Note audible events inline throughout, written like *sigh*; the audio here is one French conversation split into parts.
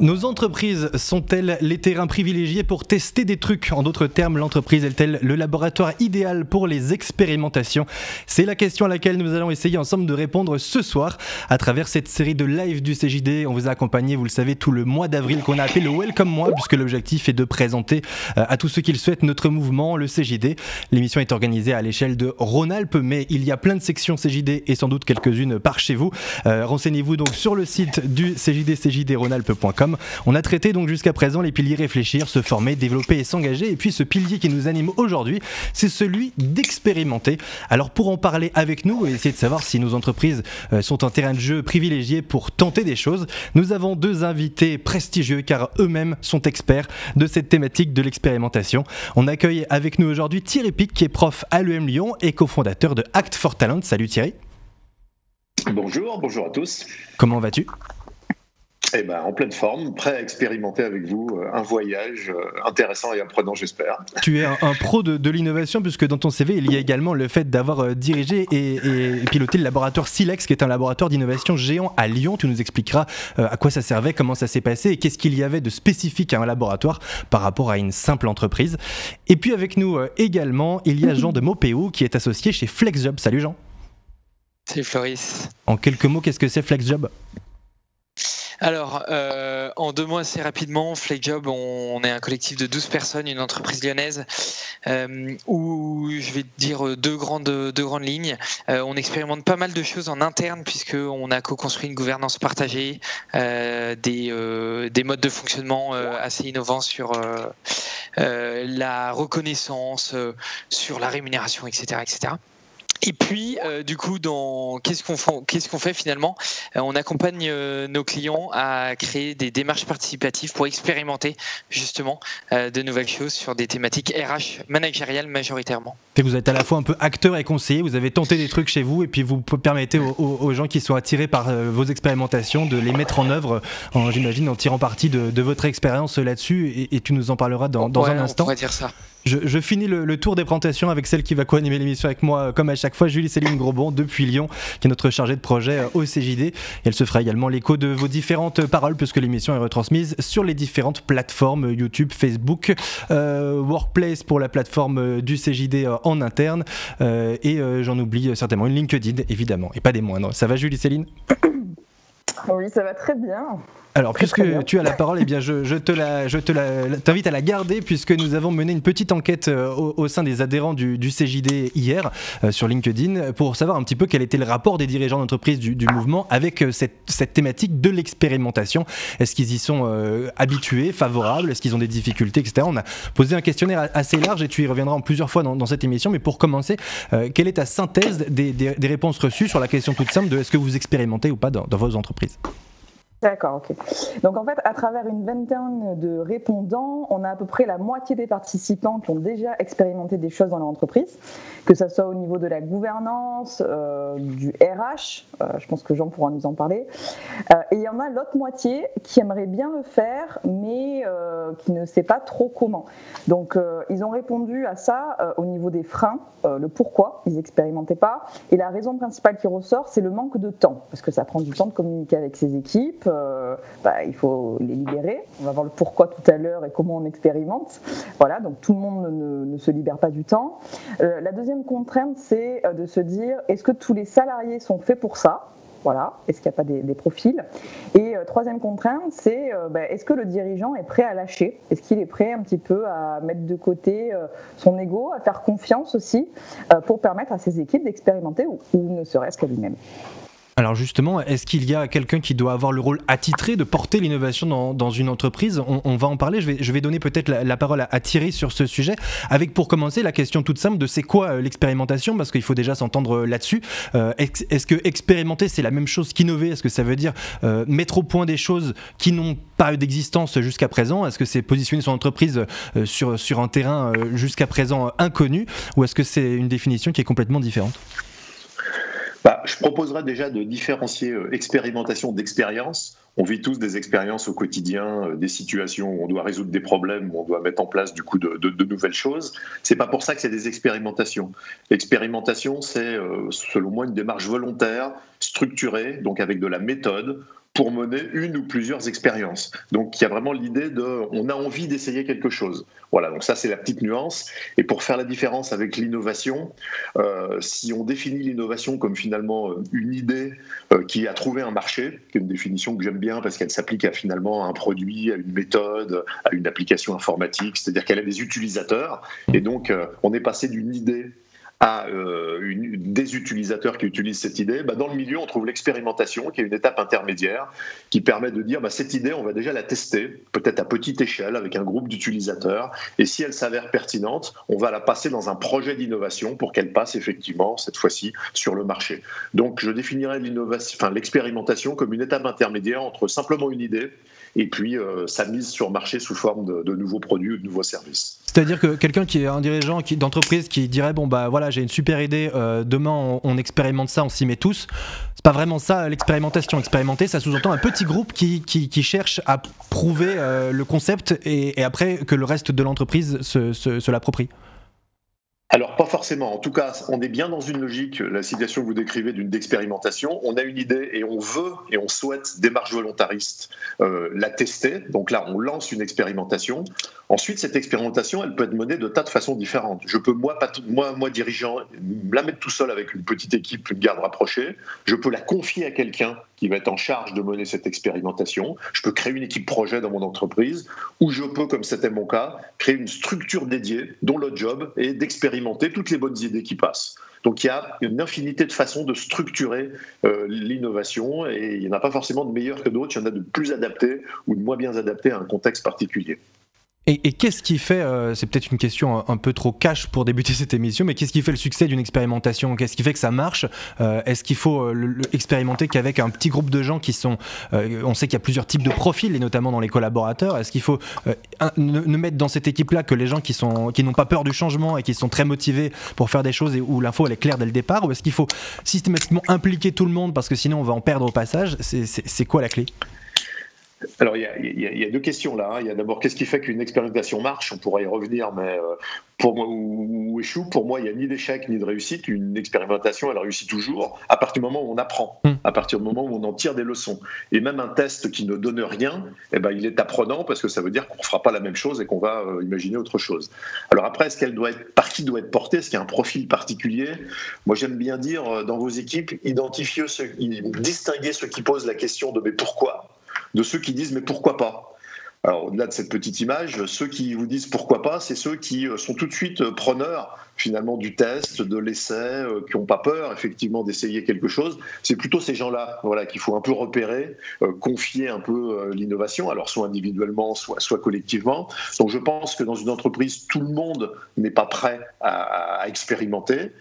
Nos entreprises sont-elles les terrains privilégiés pour tester des trucs? En d'autres termes, l'entreprise est-elle le laboratoire idéal pour les expérimentations? C'est la question à laquelle nous allons essayer ensemble de répondre ce soir à travers cette série de live du CJD. On vous a accompagné, vous le savez, tout le mois d'avril qu'on a appelé le Welcome Mois, puisque l'objectif est de présenter euh, à tous ceux qui le souhaitent notre mouvement, le CJD. L'émission est organisée à l'échelle de Rhône-Alpes, mais il y a plein de sections CJD et sans doute quelques-unes par chez vous. Euh, renseignez-vous donc sur le site du CJD, cjdrhônealpes.com on a traité donc jusqu'à présent les piliers réfléchir, se former, développer et s'engager. Et puis ce pilier qui nous anime aujourd'hui, c'est celui d'expérimenter. Alors pour en parler avec nous et essayer de savoir si nos entreprises euh, sont un terrain de jeu privilégié pour tenter des choses, nous avons deux invités prestigieux car eux-mêmes sont experts de cette thématique de l'expérimentation. On accueille avec nous aujourd'hui Thierry Pic qui est prof à l'UM Lyon et cofondateur de Act for Talent. Salut Thierry. Bonjour, bonjour à tous. Comment vas-tu? Eh ben, en pleine forme, prêt à expérimenter avec vous euh, un voyage euh, intéressant et apprenant, j'espère. Tu es un, pro de, l'innovation, puisque dans ton CV, il y a également le fait d'avoir euh, dirigé et, piloté le laboratoire Silex, qui est un laboratoire d'innovation géant à Lyon. Tu nous expliqueras à quoi ça servait, comment ça s'est passé et qu'est-ce qu'il y avait de spécifique à un laboratoire par rapport à une simple entreprise. Et puis avec nous également, il y a Jean de Mopéo, qui est associé chez FlexJob. Salut Jean. Salut Floris. En quelques mots, qu'est-ce que c'est FlexJob? Alors, euh, en deux mots assez rapidement, Flakjob, on, est un collectif de 12 personnes, une entreprise lyonnaise, euh, où je vais dire deux grandes, deux grandes lignes. Euh, on expérimente pas mal de choses en interne, puisqu'on a co-construit une gouvernance partagée, des, des modes de fonctionnement assez innovants sur la reconnaissance, sur la rémunération, etc. etc. Et puis, euh, du coup, dans qu'est-ce qu'on fait, qu'est-ce qu'on fait finalement? Euh, On accompagne euh, nos clients à créer des démarches participatives pour expérimenter justement de nouvelles choses sur des thématiques RH managériales majoritairement. Et vous êtes à la fois un peu acteur et conseiller. Vous avez tenté des trucs chez vous et puis vous permettez aux, gens qui sont attirés par vos expérimentations de les mettre en œuvre, j'imagine, en tirant parti de, votre expérience là-dessus. Et, tu nous en parleras dans, un instant. On pourrait dire ça. Je, finis le, tour des présentations avec celle qui va co-animer l'émission avec moi, euh, comme à chaque fois, Julie Céline Grosbon, depuis Lyon, qui est notre chargée de projet euh, au CJD. Elle se fera également l'écho de vos différentes paroles, puisque l'émission est retransmise sur les différentes plateformes euh, YouTube, Facebook, Workplace pour la plateforme du CJD en interne, et j'en oublie certainement une LinkedIn, évidemment, et pas des moindres. Ça va, Julie Céline? Oui, ça va très bien. Alors, puisque tu as la parole, eh bien, je, te la, je te t'invite à la garder puisque nous avons mené une petite enquête euh, au, sein des adhérents du, CJD hier euh, sur LinkedIn pour savoir un petit peu quel était le rapport des dirigeants d'entreprise du, mouvement avec euh, cette, thématique de l'expérimentation. Est-ce qu'ils y sont habitués, favorables? Est-ce qu'ils ont des difficultés, etc. On a posé un questionnaire assez large et tu y reviendras en plusieurs fois dans, cette émission. Mais pour commencer, quelle est ta synthèse des, réponses reçues sur la question toute simple de est-ce que vous expérimentez ou pas dans vos entreprises? D'accord, ok. Donc en fait, à travers une vingtaine de répondants, on a à peu près la moitié des participants qui ont déjà expérimenté des choses dans leur entreprise, que ce soit au niveau de la gouvernance, euh, du RH, euh, je pense que Jean pourra nous en parler, euh, et il y en a l'autre moitié qui aimerait bien le faire, mais qui ne sait pas trop comment. Donc ils ont répondu à ça au niveau des freins, le pourquoi ils n'expérimentaient pas, et la raison principale qui ressort, c'est le manque de temps, parce que ça prend du temps de communiquer avec ses équipes euh, bah, il faut les libérer. On va voir le pourquoi tout à l'heure et comment on expérimente. Voilà, donc tout le monde ne, se libère pas du temps. Euh, la deuxième contrainte, c'est euh, de se dire est-ce que tous les salariés sont faits pour ça? Voilà, est-ce qu'il n'y a pas des, profils? Et troisième contrainte, c'est bah, est-ce que le dirigeant est prêt à lâcher? Est-ce qu'il est prêt un petit peu à mettre de côté son ego, à faire confiance aussi, pour permettre à ses équipes d'expérimenter ou ne serait-ce qu'à lui-même? Alors justement, est-ce qu'il y a quelqu'un qui doit avoir le rôle attitré de porter l'innovation dans, une entreprise on, va en parler, je vais, donner peut-être la, parole à, Thierry sur ce sujet, avec pour commencer la question toute simple de c'est quoi euh, l'expérimentation, parce qu'il faut déjà s'entendre euh, là-dessus. Euh, est-ce que expérimenter c'est la même chose qu'innover? Est-ce que ça veut dire mettre au point des choses qui n'ont pas eu d'existence jusqu'à présent? Est-ce que c'est positionner son entreprise sur, sur un terrain jusqu'à présent inconnu? Ou est-ce que c'est une définition qui est complètement différente? Je proposerais déjà de différencier euh, expérimentation d'expérience. On vit tous des expériences au quotidien, euh, des situations où on doit résoudre des problèmes, où on doit mettre en place du coup de, de, nouvelles choses. C'est pas pour ça que c'est des expérimentations. L'expérimentation, c'est euh, selon moi une démarche volontaire, structurée, donc avec de la méthode pour mener une ou plusieurs expériences. Donc il y a vraiment l'idée de, on a envie d'essayer quelque chose. Voilà, donc ça c'est la petite nuance. Et pour faire la différence avec l'innovation, euh, si on définit l'innovation comme finalement euh, une idée euh, qui a trouvé un marché, qui est une définition que j'aime bien parce qu'elle s'applique à finalement un produit, à une méthode, à une application informatique, c'est-à-dire qu'elle a des utilisateurs. Et donc on est passé d'une idée à euh, des utilisateurs qui utilisent cette idée, bah dans le milieu, on trouve l'expérimentation, qui est une étape intermédiaire, qui permet de dire bah, cette idée, on va déjà la tester, peut-être à petite échelle, avec un groupe d'utilisateurs, et si elle s'avère pertinente, on va la passer dans un projet d'innovation pour qu'elle passe effectivement, cette fois-ci, sur le marché. Donc je définirais l'expérimentation comme une étape intermédiaire entre simplement une idée et puis euh, sa mise sur marché sous forme de, nouveaux produits ou de nouveaux services. C'est-à-dire que quelqu'un qui est un dirigeant d'entreprise qui dirait bon bah voilà j'ai une super idée, euh, demain on, expérimente ça, on s'y met tous. C'est pas vraiment ça l'expérimentation. Expérimenter, ça sous-entend un petit groupe qui, qui, cherche à prouver euh, le concept et, après que le reste de l'entreprise se, se l'approprie alors, pas forcément. En tout cas, on est bien dans une logique, la situation que vous décrivez d'une expérimentation. On a une idée et on veut et on souhaite, démarche volontariste, euh, la tester. Donc là, on lance une expérimentation. Ensuite, cette expérimentation, elle peut être menée de tas de façons différentes. Je peux, moi, moi, moi dirigeant, la mettre tout seul avec une petite équipe, une garde rapprochée. Je peux la confier à quelqu'un qui va être en charge de mener cette expérimentation. Je peux créer une équipe projet dans mon entreprise, ou je peux, comme c'était mon cas, créer une structure dédiée dont le job est d'expérimenter toutes les bonnes idées qui passent. Donc il y a une infinité de façons de structurer euh, l'innovation et il n'y en a pas forcément de meilleures que d'autres, il y en a de plus adaptés ou de moins bien adaptés à un contexte particulier. Et, qu'est-ce qui fait, euh, c'est peut-être une question un, peu trop cash pour débuter *laughs* cette émission, mais qu'est-ce qui fait le succès d'une expérimentation? Qu'est-ce qui fait que ça marche? Euh, Est-ce qu'il faut euh, expérimenter qu'avec un petit groupe de gens qui sont, on sait qu'il y a plusieurs types de profils, et notamment dans les collaborateurs. Est-ce qu'il faut ne, mettre dans cette équipe-là que les gens qui sont, qui n'ont pas peur du changement et qui sont très motivés pour faire des choses et où l'info elle est claire dès le départ, ou est-ce qu'il faut systématiquement impliquer tout le monde parce que sinon on va en perdre au passage? C'est quoi la clé? Alors, il y, a, deux questions là. Hein. Il y a d'abord, qu'est-ce qui fait qu'une expérimentation marche? On pourrait y revenir, mais euh, pour moi, ou, échoue, pour moi, il n'y a ni d'échec ni de réussite. Une expérimentation, elle réussit toujours à partir du moment où on apprend, hmm. à partir du moment où on en tire des leçons. Et même un test qui ne donne rien, eh ben, il est apprenant parce que ça veut dire qu'on ne fera pas la même chose et qu'on va euh, imaginer autre chose. Alors après, est-ce qu'elle doit être, par qui doit être portée? Est-ce qu'il y a un profil particulier? Moi, j'aime bien dire euh, dans vos équipes, identifier, ceux, distinguer ceux qui posent la question de mais pourquoi? De ceux qui disent mais pourquoi pas? Alors, au-delà de cette petite image, ceux qui vous disent pourquoi pas, c'est ceux qui euh, sont tout de suite euh, preneurs finalement du test, de l'essai, euh, qui n'ont pas peur effectivement d'essayer quelque chose. C'est plutôt ces gens-là voilà, qu'il faut un peu repérer, confier un peu l'innovation, alors soit individuellement, soit, soit collectivement. Donc je pense que dans une entreprise, tout le monde n'est pas prêt à, à expérimenter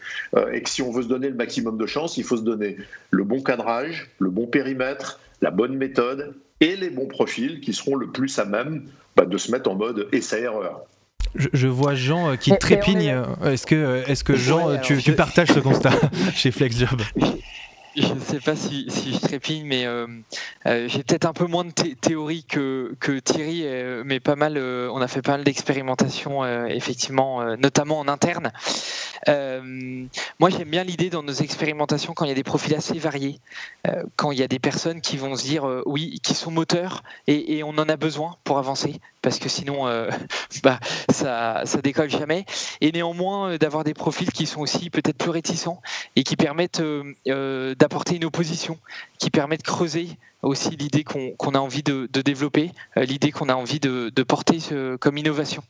et que si on veut se donner le maximum de chance, il faut se donner le bon cadrage, le bon périmètre, la bonne méthode et les bons profils qui seront le plus à même bah, de se mettre en mode essai-erreur. Je, vois Jean euh, qui trépigne. Est-ce que, est que Jean, tu, tu, partages ce constat *laughs* chez FlexJob? Je ne sais pas si, je trépigne, mais euh, euh, j'ai peut-être un peu moins de théorie que, Thierry, euh, mais pas mal. on a fait pas mal d'expérimentations, effectivement, notamment en interne. moi, j'aime bien l'idée dans nos expérimentations quand il y a des profils assez variés, quand il y a des personnes qui vont se dire oui, qui sont moteurs et, on en a besoin pour avancer, parce que sinon, *laughs* bah, ça, ça décolle jamais. Et néanmoins, d'avoir des profils qui sont aussi peut-être plus réticents et qui permettent d'apporter une opposition qui permet de creuser aussi l'idée qu'on a envie de, développer, euh, l'idée qu'on a envie de, porter comme innovation.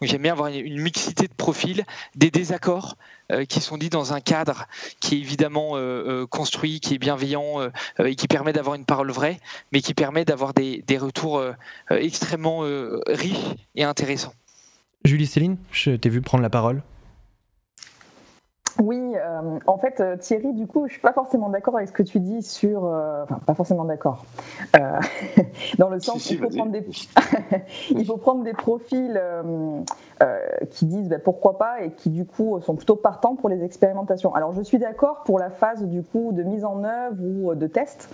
J'aime bien avoir une mixité de profils, des désaccords euh, qui sont dits dans un cadre qui est évidemment euh, construit, qui est bienveillant et qui permet d'avoir une parole vraie, mais qui permet d'avoir des, des, retours extrêmement riches et intéressants. Julie Céline, je t'ai vu prendre la parole. Oui, euh, en fait, euh, Thierry, du coup, je suis pas forcément d'accord avec ce que tu dis sur, euh, enfin, pas forcément d'accord, *laughs* dans le sens qu'il faut, prendre des... *laughs* il faut prendre des profils qui disent ben, pourquoi pas et qui du coup sont plutôt partants pour les expérimentations. Alors, je suis d'accord pour la phase du coup de mise en œuvre ou de test,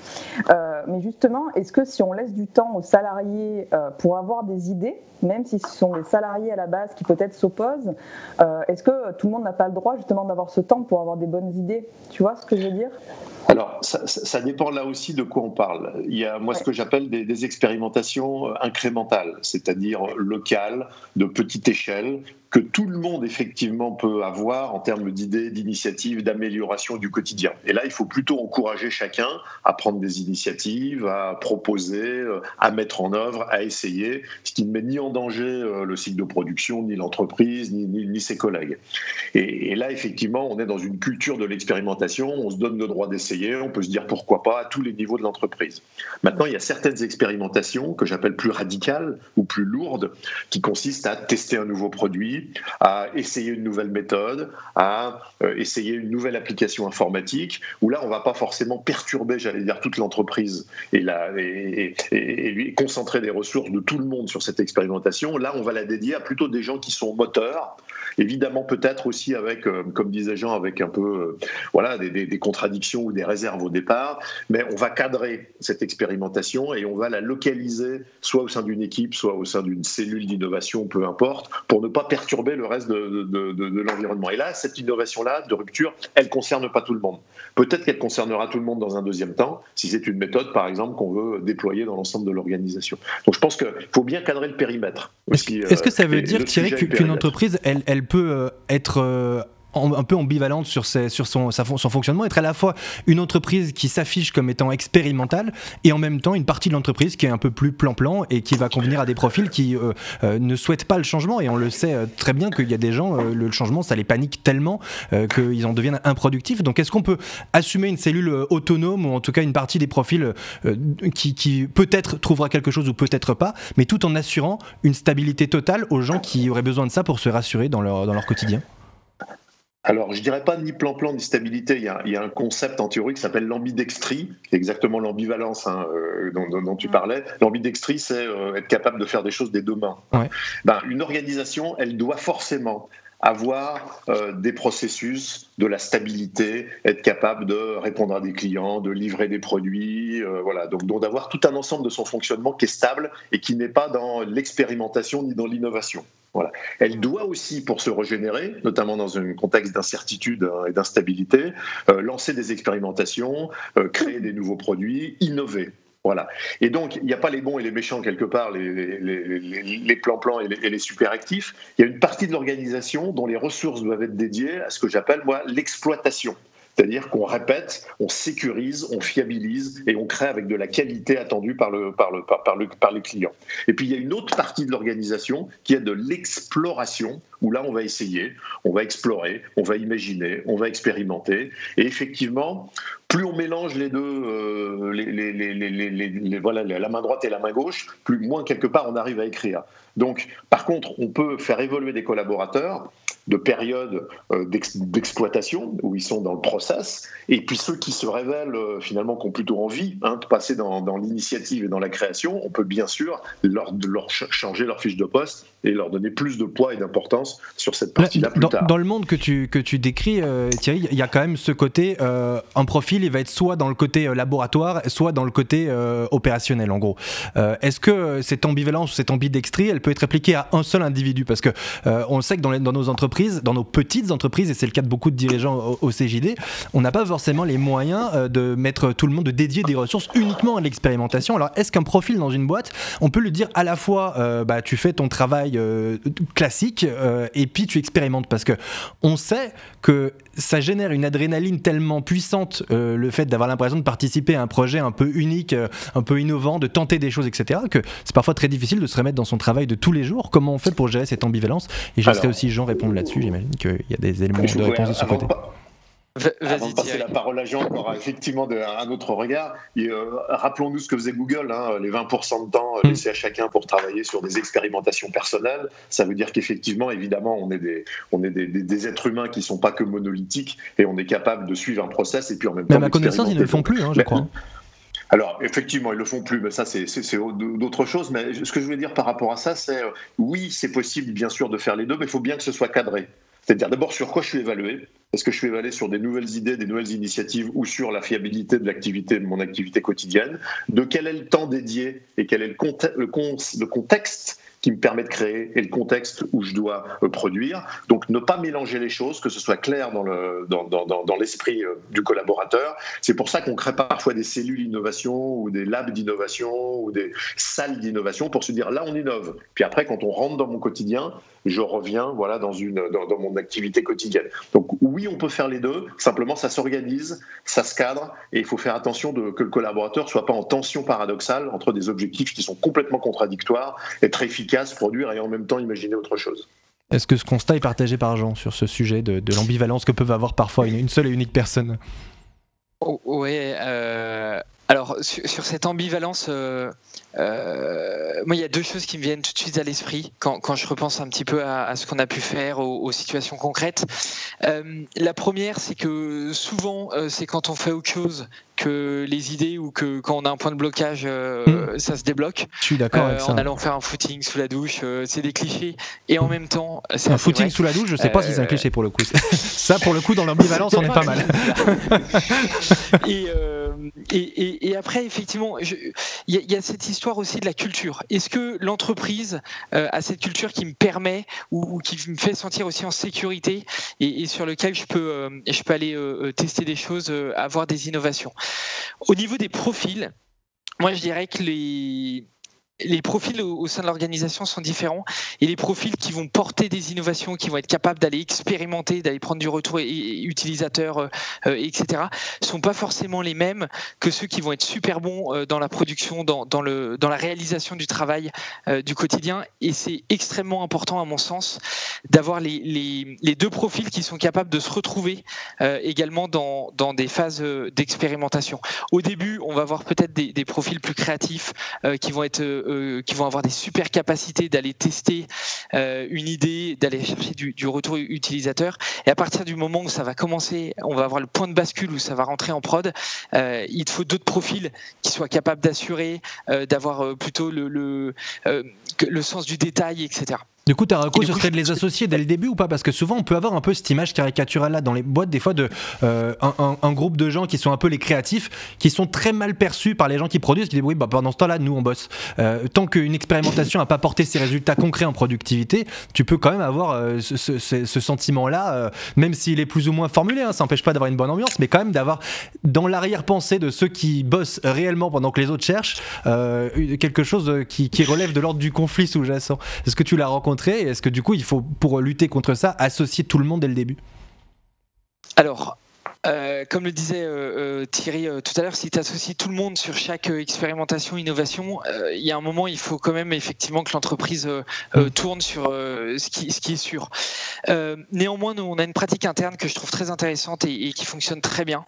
mais justement, est-ce que si on laisse du temps aux salariés pour avoir des idées, même si ce sont les salariés à la base qui peut-être s'opposent, est-ce que tout le monde n'a pas le droit justement d'avoir ce temps pour avoir des bonnes idées? Tu vois ce que je veux dire? Alors, ça, dépend là aussi de quoi on parle. Il y a, moi, ce que j'appelle des, expérimentations incrémentales, c'est-à-dire locales, de petite échelle, que tout le monde effectivement peut avoir en termes d'idées, d'initiatives, d'amélioration du quotidien. Et là, il faut plutôt encourager chacun à prendre des initiatives, à proposer, euh, à mettre en œuvre, à essayer, ce qui ne met ni en danger euh, le cycle de production, ni l'entreprise, ni, ni, ses collègues. Et, là, effectivement, on est dans une culture de l'expérimentation, on se donne le droit d'essayer, on peut se dire pourquoi pas à tous les niveaux de l'entreprise. Maintenant, il y a certaines expérimentations que j'appelle plus radicales ou plus lourdes, qui consistent à tester un nouveau produit, à essayer une nouvelle méthode, à euh, essayer une nouvelle application informatique, où là, on ne va pas forcément perturber, j'allais dire, toute l'entreprise et, et, et, lui concentrer des ressources de tout le monde sur cette expérimentation. Là, on va la dédier à plutôt des gens qui sont moteurs, évidemment peut-être aussi avec, euh, comme disait Jean, avec un peu euh, voilà, des, des, contradictions ou réserves au départ, mais on va cadrer cette expérimentation et on va la localiser soit au sein d'une équipe, soit au sein d'une cellule d'innovation, peu importe, pour ne pas perturber le reste de, l'environnement. Et là, cette innovation-là, de rupture, elle ne concerne pas tout le monde. Peut-être qu'elle concernera tout le monde dans un deuxième temps, si c'est une méthode, par exemple, qu'on veut déployer dans l'ensemble de l'organisation. Donc je pense qu'il faut bien cadrer le périmètre. Est-ce que ça veut dire, Thierry, qu'une entreprise, elle, elle peut euh, être euh, un peu ambivalente sur, son, fonctionnement, être à la fois une entreprise qui s'affiche comme étant expérimentale et en même temps une partie de l'entreprise qui est un peu plus plan-plan et qui va convenir à des profils qui euh, euh, ne souhaitent pas le changement. Et on le sait euh, très bien qu'il y a des gens, le changement, ça les panique tellement qu'ils en deviennent improductifs. Donc est-ce qu'on peut assumer une cellule autonome ou en tout cas une partie des profils qui, peut-être trouvera quelque chose ou peut-être pas, mais tout en assurant une stabilité totale aux gens qui auraient besoin de ça pour se rassurer dans leur quotidien? Alors, je dirais pas ni plan-plan ni stabilité. Il y, a, un concept en théorie qui s'appelle l'ambidextrie, exactement l'ambivalence hein, euh, dont, tu parlais. L'ambidextrie, c'est euh, être capable de faire des choses des deux mains. Ben, une organisation, elle doit forcément avoir euh, des processus, de la stabilité, être capable de répondre à des clients, de livrer des produits, voilà. Donc, donc d'avoir tout un ensemble de son fonctionnement qui est stable et qui n'est pas dans l'expérimentation ni dans l'innovation. Elle doit aussi, pour se régénérer, notamment dans un contexte d'incertitude hein, et d'instabilité, euh, lancer des expérimentations, euh, créer des nouveaux produits, innover. Voilà. Et donc, il n'y a pas les bons et les méchants quelque part, les plans-plans et, les, super actifs. Il y a une partie de l'organisation dont les ressources doivent être dédiées à ce que j'appelle, l'exploitation. C'est-à-dire qu'on répète, on sécurise, on fiabilise et on crée avec de la qualité attendue par, le, par, le, par, le, par les clients. Et puis il y a une autre partie de l'organisation qui est de l'exploration, où là on va essayer, on va explorer, on va imaginer, on va expérimenter. Et effectivement, plus on mélange les deux, euh, les, les, les, voilà, la main droite et la main gauche, plus moins quelque part on arrive à écrire. Donc, par contre, on peut faire évoluer des collaborateurs de période euh, d'exploitation où ils sont dans le process, et puis ceux qui se révèlent euh, finalement qui ont plutôt envie hein, de passer dans, l'initiative et dans la création, on peut bien sûr leur, leur, changer leur fiche de poste et leur donner plus de poids et d'importance sur cette partie-là plus dans, tard. Dans le monde que tu, que tu décris, euh, Thierry, il y a quand même ce côté, un profil, il va être soit dans le côté laboratoire, soit dans le côté opérationnel en gros. Est-ce que cette ambivalence ou cette ambidextrie, elle peut être appliquée à un seul individu? Parce que on sait que dans, dans nos entreprises, dans nos petites entreprises, et c'est le cas de beaucoup de dirigeants au, CJD, on n'a pas forcément les moyens euh, de mettre tout le monde, de dédier des ressources uniquement à l'expérimentation. Alors, est-ce qu'un profil dans une boîte, on peut le dire à la fois, euh, bah, tu fais ton travail euh, classique et puis tu expérimentes? Parce que on sait que ça génère une adrénaline tellement puissante, le fait d'avoir l'impression de participer à un projet un peu unique, un peu innovant, de tenter des choses, etc., que c'est parfois très difficile de se remettre dans son travail de tous les jours. Comment on fait pour gérer cette ambivalence? Et je laisserai aussi Jean répondre là-dessus j'imagine qu'il y a des éléments de réponse de ce côté. Avant de passer la parole à Jean, encore effectivement un autre regard. Euh, rappelons-nous ce que faisait Google, hein, les 20% de temps mm. laissés à chacun pour travailler sur des expérimentations personnelles. Ça veut dire qu'effectivement, évidemment, on est, des, on est des, des, êtres humains qui ne sont pas que monolithiques et on est capable de suivre un process et puis en même temps. Mais à ma connaissance, ils ne le font plus, hein, je crois. Alors, effectivement, ils le font plus, mais ça, c'est d'autres choses. Mais ce que je voulais dire par rapport à ça, c'est euh, oui, c'est possible, bien sûr, de faire les deux, mais il faut bien que ce soit cadré. C'est-à-dire d'abord sur quoi je suis évalué? Est-ce que je suis évalué sur des nouvelles idées, des nouvelles initiatives ou sur la fiabilité de l'activité, de mon activité quotidienne? De quel est le temps dédié et quel est le contexte qui me permet de créer et le contexte où je dois euh, produire. Donc ne pas mélanger les choses, que ce soit clair dans le dans, dans, dans l'esprit euh, du collaborateur. C'est pour ça qu'on crée parfois des cellules d'innovation ou des labs d'innovation ou des salles d'innovation pour se dire là on innove. Puis après quand on rentre dans mon quotidien, je reviens voilà dans mon activité quotidienne. Donc oui, on peut faire les deux. Simplement, ça s'organise, ça se cadre, et il faut faire attention de, que le collaborateur soit pas en tension paradoxale entre des objectifs qui sont complètement contradictoires, être efficace, produire et en même temps imaginer autre chose. Est-ce que ce constat est partagé par Jean sur ce sujet de, l'ambivalence que peuvent avoir parfois une, seule et unique personne? Oh, Oui, euh, alors sur, cette ambivalence, euh, euh, moi il y a deux choses qui me viennent tout de suite à l'esprit quand, je repense un petit peu à, ce qu'on a pu faire, aux, situations concrètes. la première, c'est que souvent c'est quand on fait autre chose que les idées ou que quand on a un point de blocage, euh, hmm. ça se débloque. Je suis d'accord euh, En allant faire un footing sous la douche, euh, c'est des clichés. Et en même temps, c'est un footing sous la douche. Je sais pas si c'est un cliché pour le coup. *laughs* ça, pour le coup, dans l'ambivalence, on est pas mal. *laughs* et, et, et, après, effectivement, il y, a cette histoire aussi de la culture. Est-ce que l'entreprise a cette culture qui me permet ou, qui me fait sentir aussi en sécurité et, sur lequel je peux, je peux aller tester des choses, avoir des innovations? Au niveau des profils, moi je dirais que les, les profils au, sein de l'organisation sont différents et les profils qui vont porter des innovations, qui vont être capables d'aller expérimenter, d'aller prendre du retour utilisateur, euh, euh, etc., sont pas forcément les mêmes que ceux qui vont être super bons euh, dans la production, dans, le, dans la réalisation du travail du quotidien. Et c'est extrêmement important, à mon sens, d'avoir les, les, deux profils qui sont capables de se retrouver également dans, dans des phases d'expérimentation. Au début, on va avoir peut-être des profils plus créatifs qui vont être euh, qui vont avoir des super capacités d'aller tester euh, une idée, d'aller chercher du, retour utilisateur. Et à partir du moment où ça va commencer, on va avoir le point de bascule où ça va rentrer en prod, euh, il te faut d'autres profils qui soient capables d'assurer, d'avoir plutôt le, sens du détail, etc. Du coup, ta reco, ce serait de les associer dès le début ou pas? Parce que souvent, on peut avoir un peu cette image caricaturale là dans les boîtes, des fois, de euh, un, groupe de gens qui sont un peu les créatifs, qui sont très mal perçus par les gens qui produisent, qui disent oui, bah, pendant ce temps-là, nous, on bosse. Euh, tant qu'une expérimentation n'a pas porté ses résultats concrets en productivité, tu peux quand même avoir euh, ce, sentiment-là, même s'il est plus ou moins formulé, hein, ça n'empêche pas d'avoir une bonne ambiance, mais quand même d'avoir dans l'arrière-pensée de ceux qui bossent réellement pendant que les autres cherchent, quelque chose qui, qui relève de l'ordre du conflit sous-jacent. Est-ce que tu l'as rencontré est-ce que du coup, il faut, pour lutter contre ça, associer tout le monde dès le début? Alors, euh, comme le disait euh, euh, Thierry tout à l'heure, si tu associes tout le monde sur chaque expérimentation, innovation, il y a un moment, il faut quand même effectivement que l'entreprise mm. tourne sur ce qui, ce, qui, est sûr. néanmoins, nous, on a une pratique interne que je trouve très intéressante et, qui fonctionne très bien.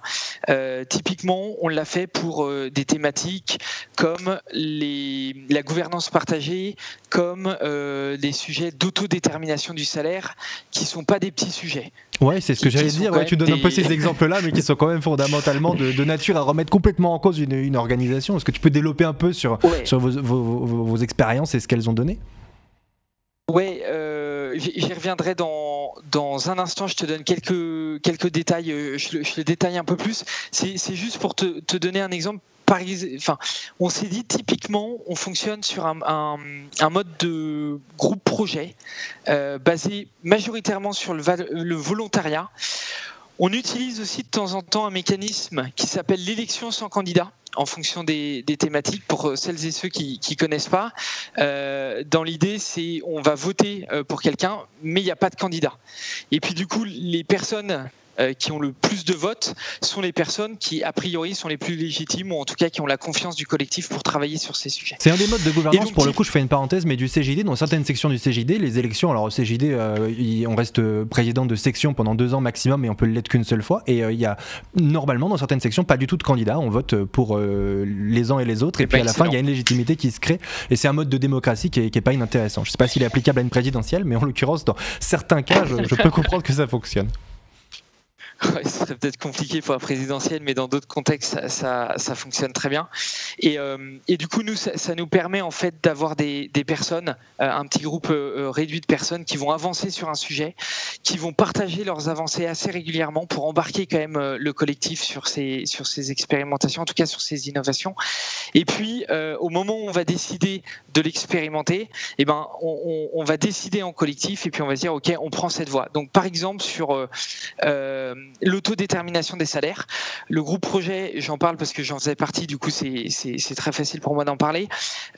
typiquement, on l'a fait pour des thématiques comme les, la gouvernance partagée, comme des sujets d'autodétermination du salaire, qui sont pas des petits sujets. Ouais, c'est ce que j'allais dire. Ouais, tu donnes un peu ces *laughs* exemples-là, mais qui sont quand même fondamentalement de, nature à remettre complètement en cause une, organisation. Est-ce que tu peux développer un peu sur, sur vos, expériences et ce qu'elles ont donné? Oui, euh, j'y reviendrai dans, dans un instant. Je te donne quelques, quelques détails. Euh, je, le détaille un peu plus. C'est juste pour te, te, donner un exemple enfin, on s'est dit typiquement, on fonctionne sur un, mode de groupe projet euh, basé majoritairement sur le, volontariat. On utilise aussi de temps en temps un mécanisme qui s'appelle l'élection sans candidat en fonction des, thématiques pour celles et ceux qui ne connaissent pas. Euh, dans l'idée, c'est on va voter euh, pour quelqu'un, mais il n'y a pas de candidat. Et puis du coup, les personnes euh, qui ont le plus de votes sont les personnes qui, a priori, sont les plus légitimes ou en tout cas qui ont la confiance du collectif pour travailler sur ces sujets. C'est un des modes de gouvernance, pour le coup, je fais une parenthèse, mais du CJD, dans certaines sections du CJD, les élections, alors au CJD, euh, on reste président de section pendant deux ans maximum et on peut l'être qu'une seule fois. Et euh, il y a normalement, dans certaines sections, pas du tout de candidats. On vote pour les uns et les autres. Et puis à la fin, il y a une légitimité qui se crée. Et c'est un mode de démocratie qui est, pas inintéressant. Je sais pas s'il est applicable à une présidentielle, mais en l'occurrence, dans certains cas, je peux *laughs* comprendre que ça fonctionne. *laughs* Ouais, ce peut-être compliqué pour la présidentielle, mais dans d'autres contextes, ça, fonctionne très bien. Et, euh, du coup, nous, ça, nous permet en fait d'avoir des, personnes, euh, un petit groupe euh, réduit de personnes qui vont avancer sur un sujet, qui vont partager leurs avancées assez régulièrement pour embarquer quand même le collectif sur ces, expérimentations, en tout cas sur ces innovations. Et puis, au moment où on va décider de l'expérimenter, eh ben, on, on, va décider en collectif et puis on va dire, OK, on prend cette voie. Donc, par exemple, sur l'autodétermination des salaires. Le groupe projet, j'en parle parce que j'en faisais partie, du coup c'est très facile pour moi d'en parler.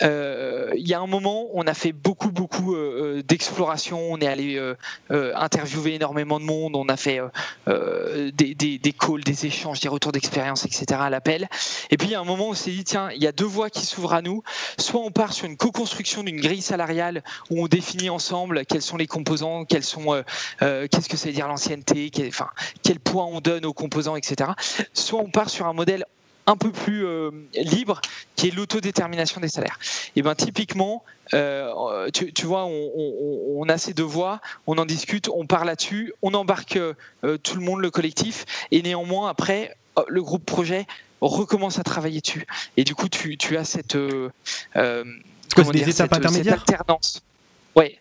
Euh, il y a un moment, on a fait beaucoup, beaucoup euh, euh, d'exploration, on est allé interviewer énormément de monde, on a fait des, des, des, calls, des échanges, des retours d'expérience, etc. à l'appel. Et puis il y a un moment on s'est dit, tiens, il y a deux voies qui s'ouvrent à nous. Soit on part sur une co-construction d'une grille salariale où on définit ensemble quels sont les composants, quels sont, qu'est-ce que ça veut dire l'ancienneté, enfin, quel poids on donne aux composants, etc. Soit on part sur un modèle un peu plus euh, libre, qui est l'autodétermination des salaires. Et ben typiquement, euh, tu, vois, on, a ces deux voies, on en discute, on part là-dessus, on embarque euh, tout le monde, le collectif, et néanmoins après, le groupe projet recommence à travailler dessus. Et du coup, tu, as cette, comment des étapes intermédiaires? alternance. Ouais.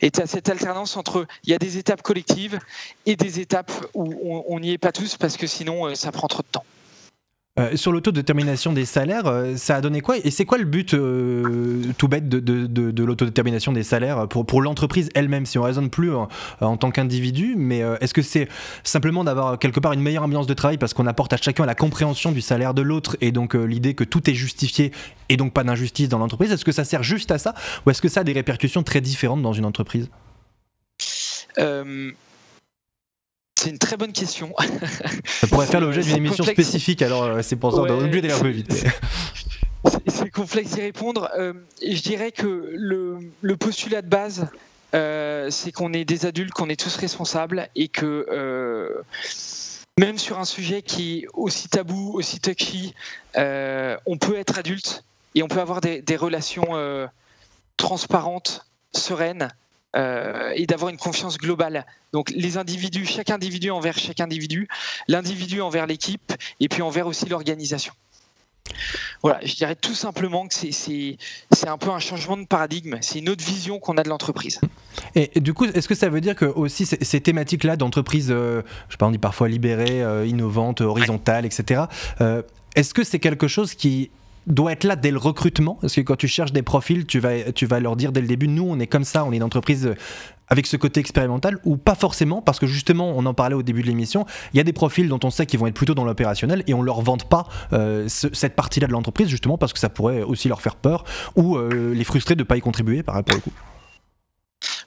Et tu as cette alternance entre, il y a des étapes collectives et des étapes où on n'y est pas tous parce que sinon euh, ça prend trop de temps. Euh, sur l'autodétermination des salaires, euh, ça a donné quoi Et c'est quoi le but euh, tout bête de, l'autodétermination des salaires pour, pour l'entreprise elle-même Si on raisonne plus en, tant qu'individu, mais est-ce que c'est simplement d'avoir quelque part une meilleure ambiance de travail parce qu'on apporte à chacun la compréhension du salaire de l'autre et donc l'idée que tout est justifié et donc pas d'injustice dans l'entreprise? Est-ce que ça sert juste à ça ou est-ce que ça a des répercussions très différentes dans une entreprise? C'est une très bonne question. Ça pourrait faire l'objet d'une émission spécifique, alors euh, c'est pour ça qu'on ouais, d'aller un peu vite. *laughs* C'est complexe d'y répondre. Euh, je dirais que le, postulat de base, euh, c'est qu'on est des adultes, qu'on est tous responsables et que même sur un sujet qui est aussi tabou, aussi touchy, on peut être adulte et on peut avoir des relations transparentes, sereines, euh, et d'avoir une confiance globale. Donc les individus, chaque individu envers chaque individu, l'individu envers l'équipe, et puis envers aussi l'organisation. Voilà, je dirais tout simplement que c'est un peu un changement de paradigme, c'est une autre vision qu'on a de l'entreprise. Et, du coup, est-ce que ça veut dire que aussi ces, thématiques-là d'entreprise, euh, je sais pas, on dit parfois libérée, euh, innovante, horizontale, etc., est-ce que c'est quelque chose qui doit être là dès le recrutement? Parce que quand tu cherches des profils, tu vas, tu vas leur dire dès le début, nous, on est comme ça, on est une entreprise euh, avec ce côté expérimental ou pas forcément? Parce que justement on en parlait au début de l'émission il y a des profils dont on sait qu'ils vont être plutôt dans l'opérationnel et on leur vante pas euh, cette partie là de l'entreprise justement parce que ça pourrait aussi leur faire peur ou euh, les frustrer de ne pas y contribuer par rapport au coup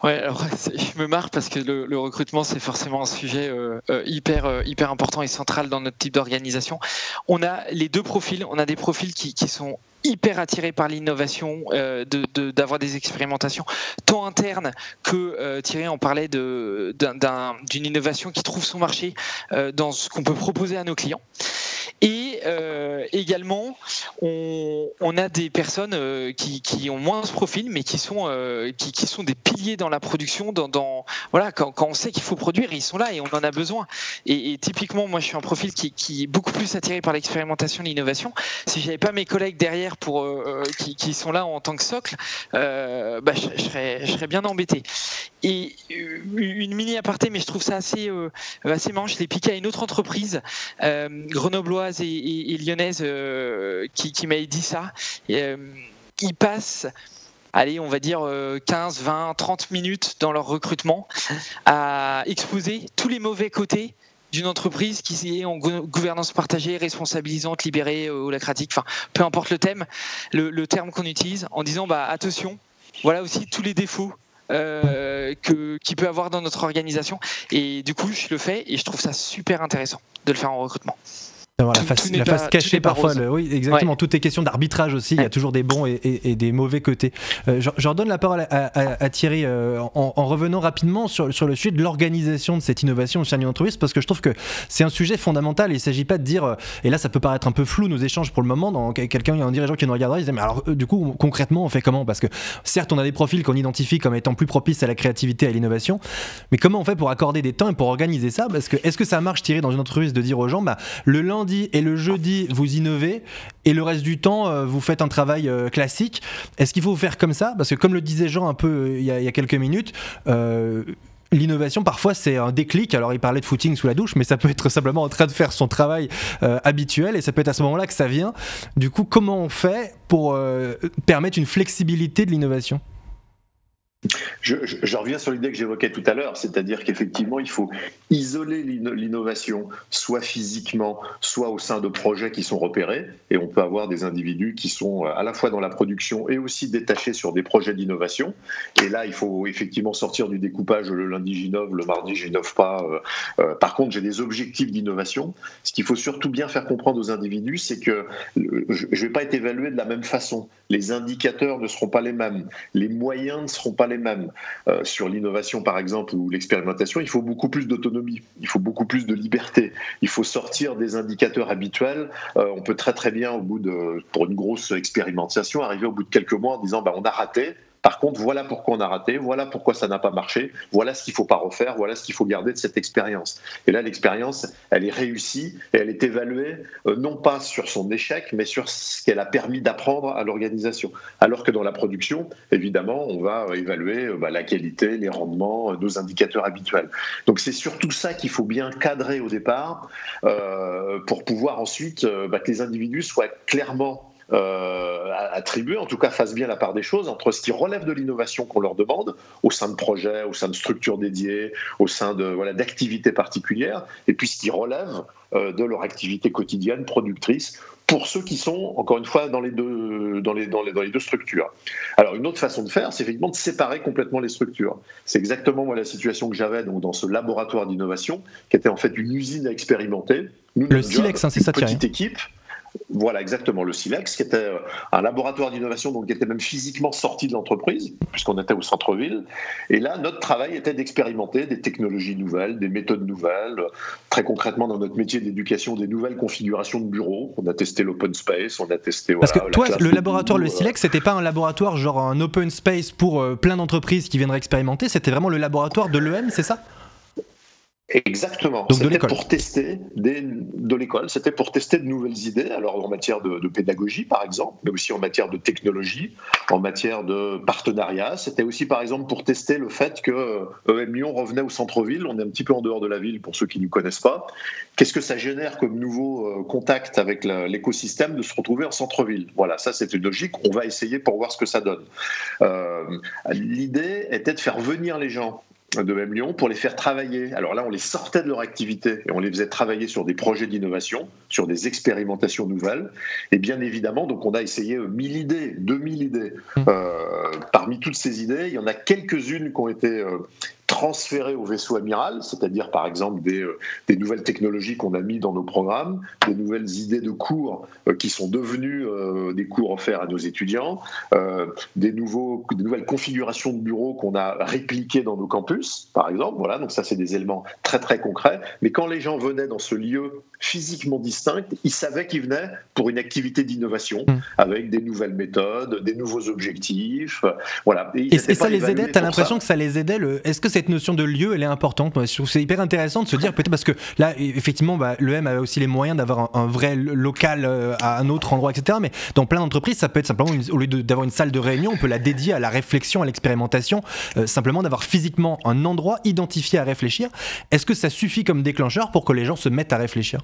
Ouais, *laughs* je me marre parce que le, recrutement c'est forcément un sujet euh, euh, hyper euh, hyper important et central dans notre type d'organisation. On a les deux profils, on a des profils qui sont hyper attirés par l'innovation, euh, d'avoir de, des expérimentations tant internes que euh, Thierry en parlait d'une innovation qui trouve son marché euh, dans ce qu'on peut proposer à nos clients. Et euh, également, on, on, a des personnes euh, qui, qui, ont moins ce profil, mais qui sont, qui, qui, sont des piliers dans la production. Dans, dans voilà, quand, quand, on sait qu'il faut produire, ils sont là et on en a besoin. Et, et typiquement, moi, je suis un profil qui, qui est beaucoup plus attiré par l'expérimentation, l'innovation. Si j'avais pas mes collègues derrière pour qui, qui, sont là en tant que socle, bah, je, serais, bien embêté. Et une mini aparté, mais je trouve ça assez, assez marrant. Je l'ai piqué à une autre entreprise grenobloise et, lyonnaise euh, qui, m'avaient dit ça. Euh, ils passent allez, on va dire 15, 20, 30 minutes dans leur recrutement à exposer tous les mauvais côtés d'une entreprise qui est en gouvernance partagée, responsabilisante, libérée, euh, holacratique, enfin, peu importe le thème, le, terme qu'on utilise, en disant, bah, attention, voilà aussi tous les défauts euh, que, qu'il peut avoir dans notre organisation. Et du coup, je le fais et je trouve ça super intéressant de le faire en recrutement. La face, la face cachée parfois. oui, exactement. Tout est question d'arbitrage aussi. Il y a toujours des bons et, des mauvais côtés. Euh, je, redonne la parole à, Thierry euh, en, revenant rapidement sur, sur le sujet de l'organisation de cette innovation au sein d'une entreprise, parce que je trouve que c'est un sujet fondamental. Il ne s'agit pas de dire, euh, et là ça peut paraître un peu flou nos échanges pour le moment, dans quelqu'un, il y a un dirigeant qui nous regardera, il dit, mais alors du coup, concrètement, on fait comment? Parce que certes, on a des profils qu'on identifie comme étant plus propices à la créativité et à l'innovation, mais comment on fait pour accorder des temps et pour organiser ça? Parce que est-ce que ça marche, Thierry, dans une entreprise de dire aux gens, bah, le lundi et le jeudi, vous innovez, et le reste du temps, euh, vous faites un travail euh, classique. Est-ce qu'il faut faire comme ça? Parce que comme le disait Jean un peu euh, il y, a, quelques minutes, L'innovation, parfois, c'est un déclic. Alors, il parlait de footing sous la douche, mais ça peut être simplement en train de faire son travail habituel et ça peut être à ce moment-là que ça vient. Du coup, comment on fait pour permettre une flexibilité de l'innovation? Je, reviens sur l'idée que j'évoquais tout à l'heure, c'est-à-dire qu'effectivement, il faut isoler l'innovation, soit physiquement, soit au sein de projets qui sont repérés, et on peut avoir des individus qui sont euh, à la fois dans la production et aussi détachés sur des projets d'innovation. Et là, il faut effectivement sortir du découpage le lundi j'innove, le mardi j'innove pas. Euh, euh, par contre, j'ai des objectifs d'innovation. Ce qu'il faut surtout bien faire comprendre aux individus, c'est que je ne vais pas être évalué de la même façon. Les indicateurs ne seront pas les mêmes, les moyens ne seront pas les mêmes. Euh, sur l'innovation, par exemple, ou l'expérimentation, il faut beaucoup plus d'autonomie, il faut beaucoup plus de liberté, il faut sortir des indicateurs habituels. Euh, on peut très très bien, au bout de, pour une grosse expérimentation, arriver au bout de quelques mois en disant bah, on a raté, par contre, voilà pourquoi on a raté, voilà pourquoi ça n'a pas marché, voilà ce qu'il ne faut pas refaire, voilà ce qu'il faut garder de cette expérience. Et là, l'expérience, elle est réussie et elle est évaluée euh, non pas sur son échec, mais sur ce qu'elle a permis d'apprendre à l'organisation. Alors que dans la production, évidemment, on va évaluer euh, bah, la qualité, les rendements, euh, nos indicateurs habituels. Donc c'est surtout ça qu'il faut bien cadrer au départ pour pouvoir ensuite bah, que les individus soient clairement euh, attribuer, en tout cas fassent bien la part des choses entre ce qui relève de l'innovation qu'on leur demande au sein de projets, au sein de structures dédiées, au sein de voilà d'activités particulières, et puis ce qui relève euh, de leur activité quotidienne productrice pour ceux qui sont, encore une fois, dans les deux, dans les, dans les, dans les deux structures. Alors, une autre façon de faire, c'est effectivement de séparer complètement les structures. C'est exactement moi, la situation que j'avais donc, dans ce laboratoire d'innovation, qui était en fait une usine à expérimenter. le Silex, hein, c'est ça, Petite équipe. Voilà, exactement, le SILEX, qui était euh, un laboratoire d'innovation, donc qui était même physiquement sorti de l'entreprise, puisqu'on était au centre-ville. Et là, notre travail était d'expérimenter des technologies nouvelles, des méthodes nouvelles, très concrètement dans notre métier d'éducation, des nouvelles configurations de bureaux. On a testé l'open space, on a testé. Parce que toi, le laboratoire, le SILEX, c'était pas un laboratoire genre un open space pour euh, plein d'entreprises qui viendraient expérimenter, c'était vraiment le laboratoire de l'EM, c'est ça? Exactement. C'était pour tester des, de l'école. C'était pour tester de nouvelles idées. Alors en matière de, pédagogie, par exemple, mais aussi en matière de technologie, en matière de partenariat. C'était aussi, par exemple, pour tester le fait que EM Lyon revenait au centre-ville. On est un petit peu en dehors de la ville pour ceux qui ne connaissent pas. Qu'est-ce que ça génère comme nouveau euh, contact avec l'écosystème de se retrouver en centre-ville? Voilà, ça c'était logique. On va essayer pour voir ce que ça donne. Euh, L'idée était de faire venir les gens de même Lyon pour les faire travailler. Alors là, on les sortait de leur activité et on les faisait travailler sur des projets d'innovation, sur des expérimentations nouvelles. Et bien évidemment, donc on a essayé 1000 idées, 2000 idées. Mmh. Euh, parmi toutes ces idées, il y en a quelques-unes qui ont été euh, transférées au vaisseau amiral, c'est-à-dire par exemple des, euh, des nouvelles technologies qu'on a mis dans nos programmes, des nouvelles idées de cours euh, qui sont devenues euh, des cours offerts à nos étudiants, des, nouveaux, des nouvelles configurations de bureaux qu'on a répliquées dans nos campus, par exemple. Voilà, donc ça c'est des éléments très très concrets. Mais quand les gens venaient dans ce lieu physiquement distinct, ils savaient qu'ils venaient pour une activité d'innovation mmh. avec des nouvelles méthodes, des nouveaux objectifs. Voilà. Et, ça les aidait? T'as l'impression que ça les aidait le... Est-ce que cette notion de lieu, elle est importante Je trouve c'est hyper intéressant de se dire peut-être parce que là, effectivement, bah, le M avait aussi les moyens d'avoir un, vrai local euh, à un autre endroit, etc. Mais dans plein d'entreprises, ça peut être simplement au lieu d'avoir une salle de réunion, on peut la dédier à la réflexion, à l'expérimentation, euh, simplement d'avoir physiquement un endroit identifié à réfléchir. Est-ce que ça suffit comme déclencheur pour que les gens se mettent à réfléchir?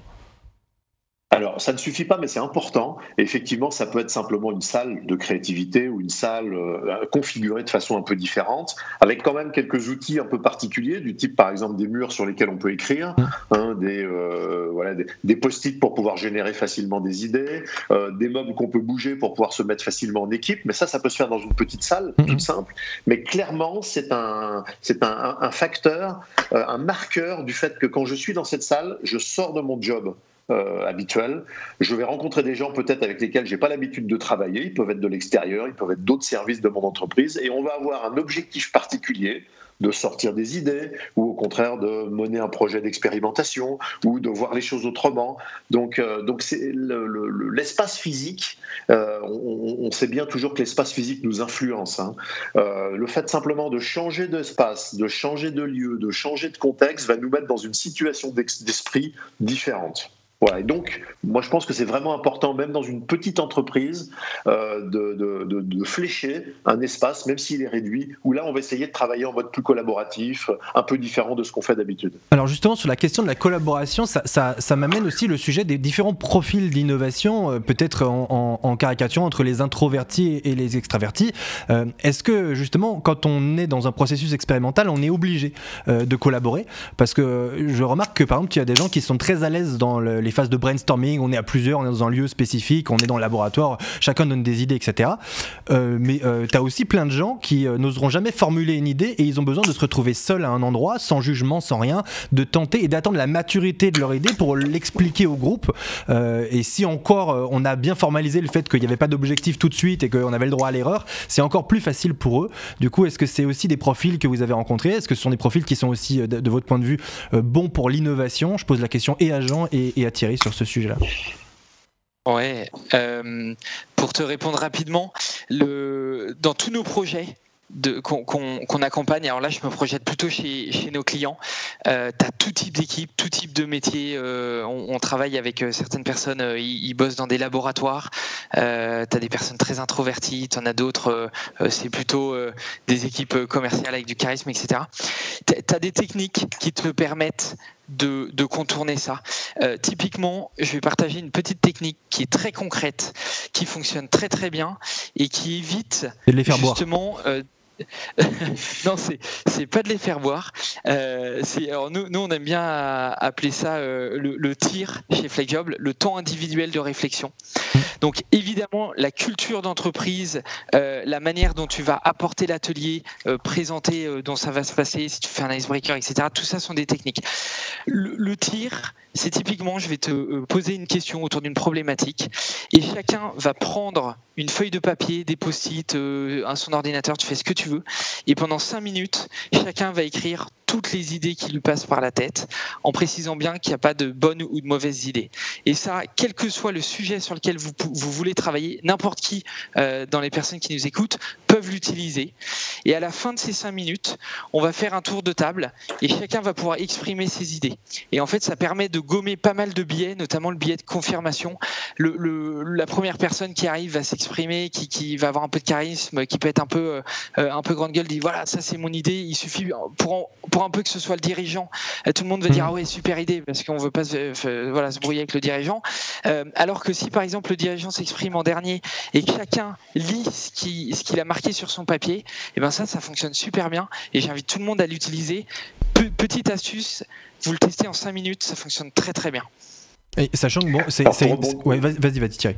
Alors, ça ne suffit pas, mais c'est important. effectivement, ça peut être simplement une salle de créativité ou une salle euh, configurée de façon un peu différente, avec quand même quelques outils un peu particuliers, du type par exemple des murs sur lesquels on peut écrire, mmh. hein, des, euh, voilà, des, post-it pour pouvoir générer facilement des idées, euh, des meubles qu'on peut bouger pour pouvoir se mettre facilement en équipe. Mais ça, ça peut se faire dans une petite salle, mmh. toute simple. Mais clairement, c'est un, c'est un, un facteur, un marqueur du fait que quand je suis dans cette salle, je sors de mon job habituel. Je vais rencontrer des gens peut-être avec lesquels j'ai pas l'habitude de travailler. Ils peuvent être de l'extérieur, ils peuvent être d'autres services de mon entreprise, et on va avoir un objectif particulier de sortir des idées ou au contraire de mener un projet d'expérimentation ou de voir les choses autrement. Donc, euh, donc c'est l'espace physique. Euh, on, sait bien toujours que l'espace physique nous influence. Hein. Euh, le fait simplement de changer d'espace, de changer de lieu, de changer de contexte va nous mettre dans une situation d'esprit différente. Voilà, et donc, moi je pense que c'est vraiment important, même dans une petite entreprise, euh, de, flécher un espace, même s'il est réduit, où là on va essayer de travailler en mode plus collaboratif, un peu différent de ce qu'on fait d'habitude. Alors justement, sur la question de la collaboration, ça, m'amène aussi le sujet des différents profils d'innovation, euh, peut-être en, en, caricature entre les introvertis et les extravertis. Euh, est-ce que justement, quand on est dans un processus expérimental, on est obligé de collaborer? Parce que je remarque que par exemple, il y a des gens qui sont très à l'aise dans le, les phases de brainstorming, on est à plusieurs, on est dans un lieu spécifique, on est dans le laboratoire, chacun donne des idées, etc. Euh, mais euh, tu as aussi plein de gens qui euh, n'oseront jamais formuler une idée et ils ont besoin de se retrouver seuls à un endroit, sans jugement, sans rien, de tenter et d'attendre la maturité de leur idée pour l'expliquer au groupe. et si encore on a bien formalisé le fait qu'il n'y avait pas d'objectif tout de suite et qu'on avait le droit à l'erreur, c'est encore plus facile pour eux. Du coup, est-ce que c'est aussi des profils que vous avez rencontrés? Est-ce que ce sont des profils qui sont aussi, de, votre point de vue, bons pour l'innovation? Je pose la question et à Jean et, et à Thierry sur ce sujet-là Ouais, euh, pour te répondre rapidement, dans tous nos projets, qu'on accompagne. Alors là, je me projette plutôt chez, nos clients. Euh, tu as tout type d'équipe, tout type de métier. Euh, on, travaille avec certaines personnes, ils, bossent dans des laboratoires. Tu as des personnes très introverties, tu en as d'autres, c'est plutôt des équipes commerciales avec du charisme, etc. Tu as des techniques qui te permettent de, de contourner ça. typiquement, je vais partager une petite technique qui est très concrète, qui fonctionne très très bien et qui évite de les faire justement *laughs* non, c'est c'est pas de les faire boire. Euh, alors nous, nous, on aime bien appeler ça euh, le, tir chez Flexjob, le temps individuel de réflexion. Donc évidemment, la culture d'entreprise, euh, la manière dont tu vas apporter l'atelier, euh, présenter euh, dont ça va se passer, si tu fais un icebreaker, etc. Tout ça sont des techniques. Le, le tir, c'est typiquement, je vais te poser une question autour d'une problématique et chacun va prendre une feuille de papier, des post-it, un son ordinateur, tu fais ce que tu Et pendant cinq minutes, chacun va écrire toutes les idées qui lui passent par la tête, en précisant bien qu'il n'y a pas de bonnes ou de mauvaises idées. Et ça, quel que soit le sujet sur lequel vous, vous voulez travailler, n'importe qui euh, dans les personnes qui nous écoutent peuvent l'utiliser. Et à la fin de ces cinq minutes, on va faire un tour de table et chacun va pouvoir exprimer ses idées. Et en fait, ça permet de gommer pas mal de biais, notamment le biais de confirmation. La première personne qui arrive va s'exprimer, qui, va avoir un peu de charisme, qui peut être un peu, euh, un peu grande gueule, dit voilà, ça c'est mon idée. Il suffit pour, pour un peu que ce soit le dirigeant, euh, tout le monde va dire mm. ah ouais super idée parce qu'on veut pas se, voilà se brouiller avec le dirigeant. Euh, alors que si par exemple le dirigeant s'exprime en dernier et que chacun lit ce qu'il ce qu'il a marqué sur son papier, et eh ben ça ça fonctionne super bien et j'invite tout le monde à l'utiliser. petite astuce, vous le testez en 5 minutes, ça fonctionne très très bien. Et sachant que bon, c'est, ouais, vas-y, vas-y, Thierry.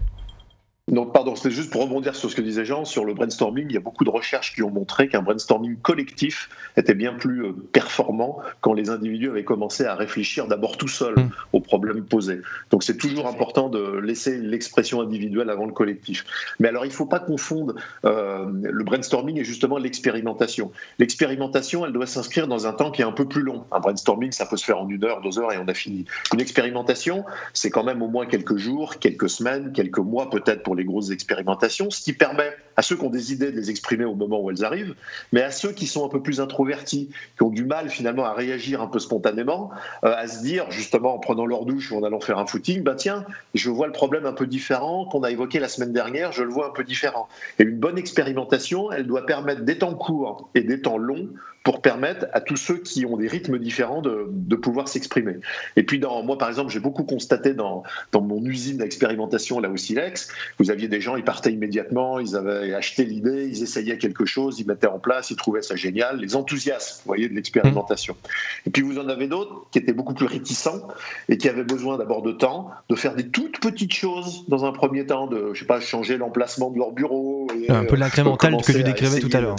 Donc, pardon, c'était juste pour rebondir sur ce que disait Jean, sur le brainstorming, il y a beaucoup de recherches qui ont montré qu'un brainstorming collectif était bien plus euh, performant quand les individus avaient commencé à réfléchir d'abord tout seuls mm. aux problèmes posés. Donc c'est toujours important de laisser l'expression individuelle avant le collectif. Mais alors il ne faut pas confondre euh, le brainstorming et justement l'expérimentation. L'expérimentation, elle doit s'inscrire dans un temps qui est un peu plus long. Un brainstorming, ça peut se faire en une heure, deux heures et on a fini. Une expérimentation, c'est quand même au moins quelques jours, quelques semaines, quelques mois peut-être pour les grosses expérimentations, ce qui permet à ceux qui ont des idées de les exprimer au moment où elles arrivent, mais à ceux qui sont un peu plus introvertis, qui ont du mal finalement à réagir un peu spontanément, euh, à se dire justement en prenant leur douche ou en allant faire un footing, bah tiens, je vois le problème un peu différent qu'on a évoqué la semaine dernière, je le vois un peu différent. Et une bonne expérimentation, elle doit permettre des temps courts et des temps longs pour permettre à tous ceux qui ont des rythmes différents de, de pouvoir s'exprimer. Et puis, dans, moi, par exemple, j'ai beaucoup constaté dans, dans mon usine d'expérimentation, là au Silex, vous aviez des gens, ils partaient immédiatement, ils avaient acheté l'idée, ils essayaient quelque chose, ils mettaient en place, ils trouvaient ça génial, les enthousiastes, vous voyez, de l'expérimentation. Mmh. Et puis, vous en avez d'autres qui étaient beaucoup plus réticents et qui avaient besoin d'abord de temps, de faire des toutes petites choses dans un premier temps, de, je sais pas, changer l'emplacement de leur bureau. Et, un peu l'incrémental que tu décrivais tout à l'heure.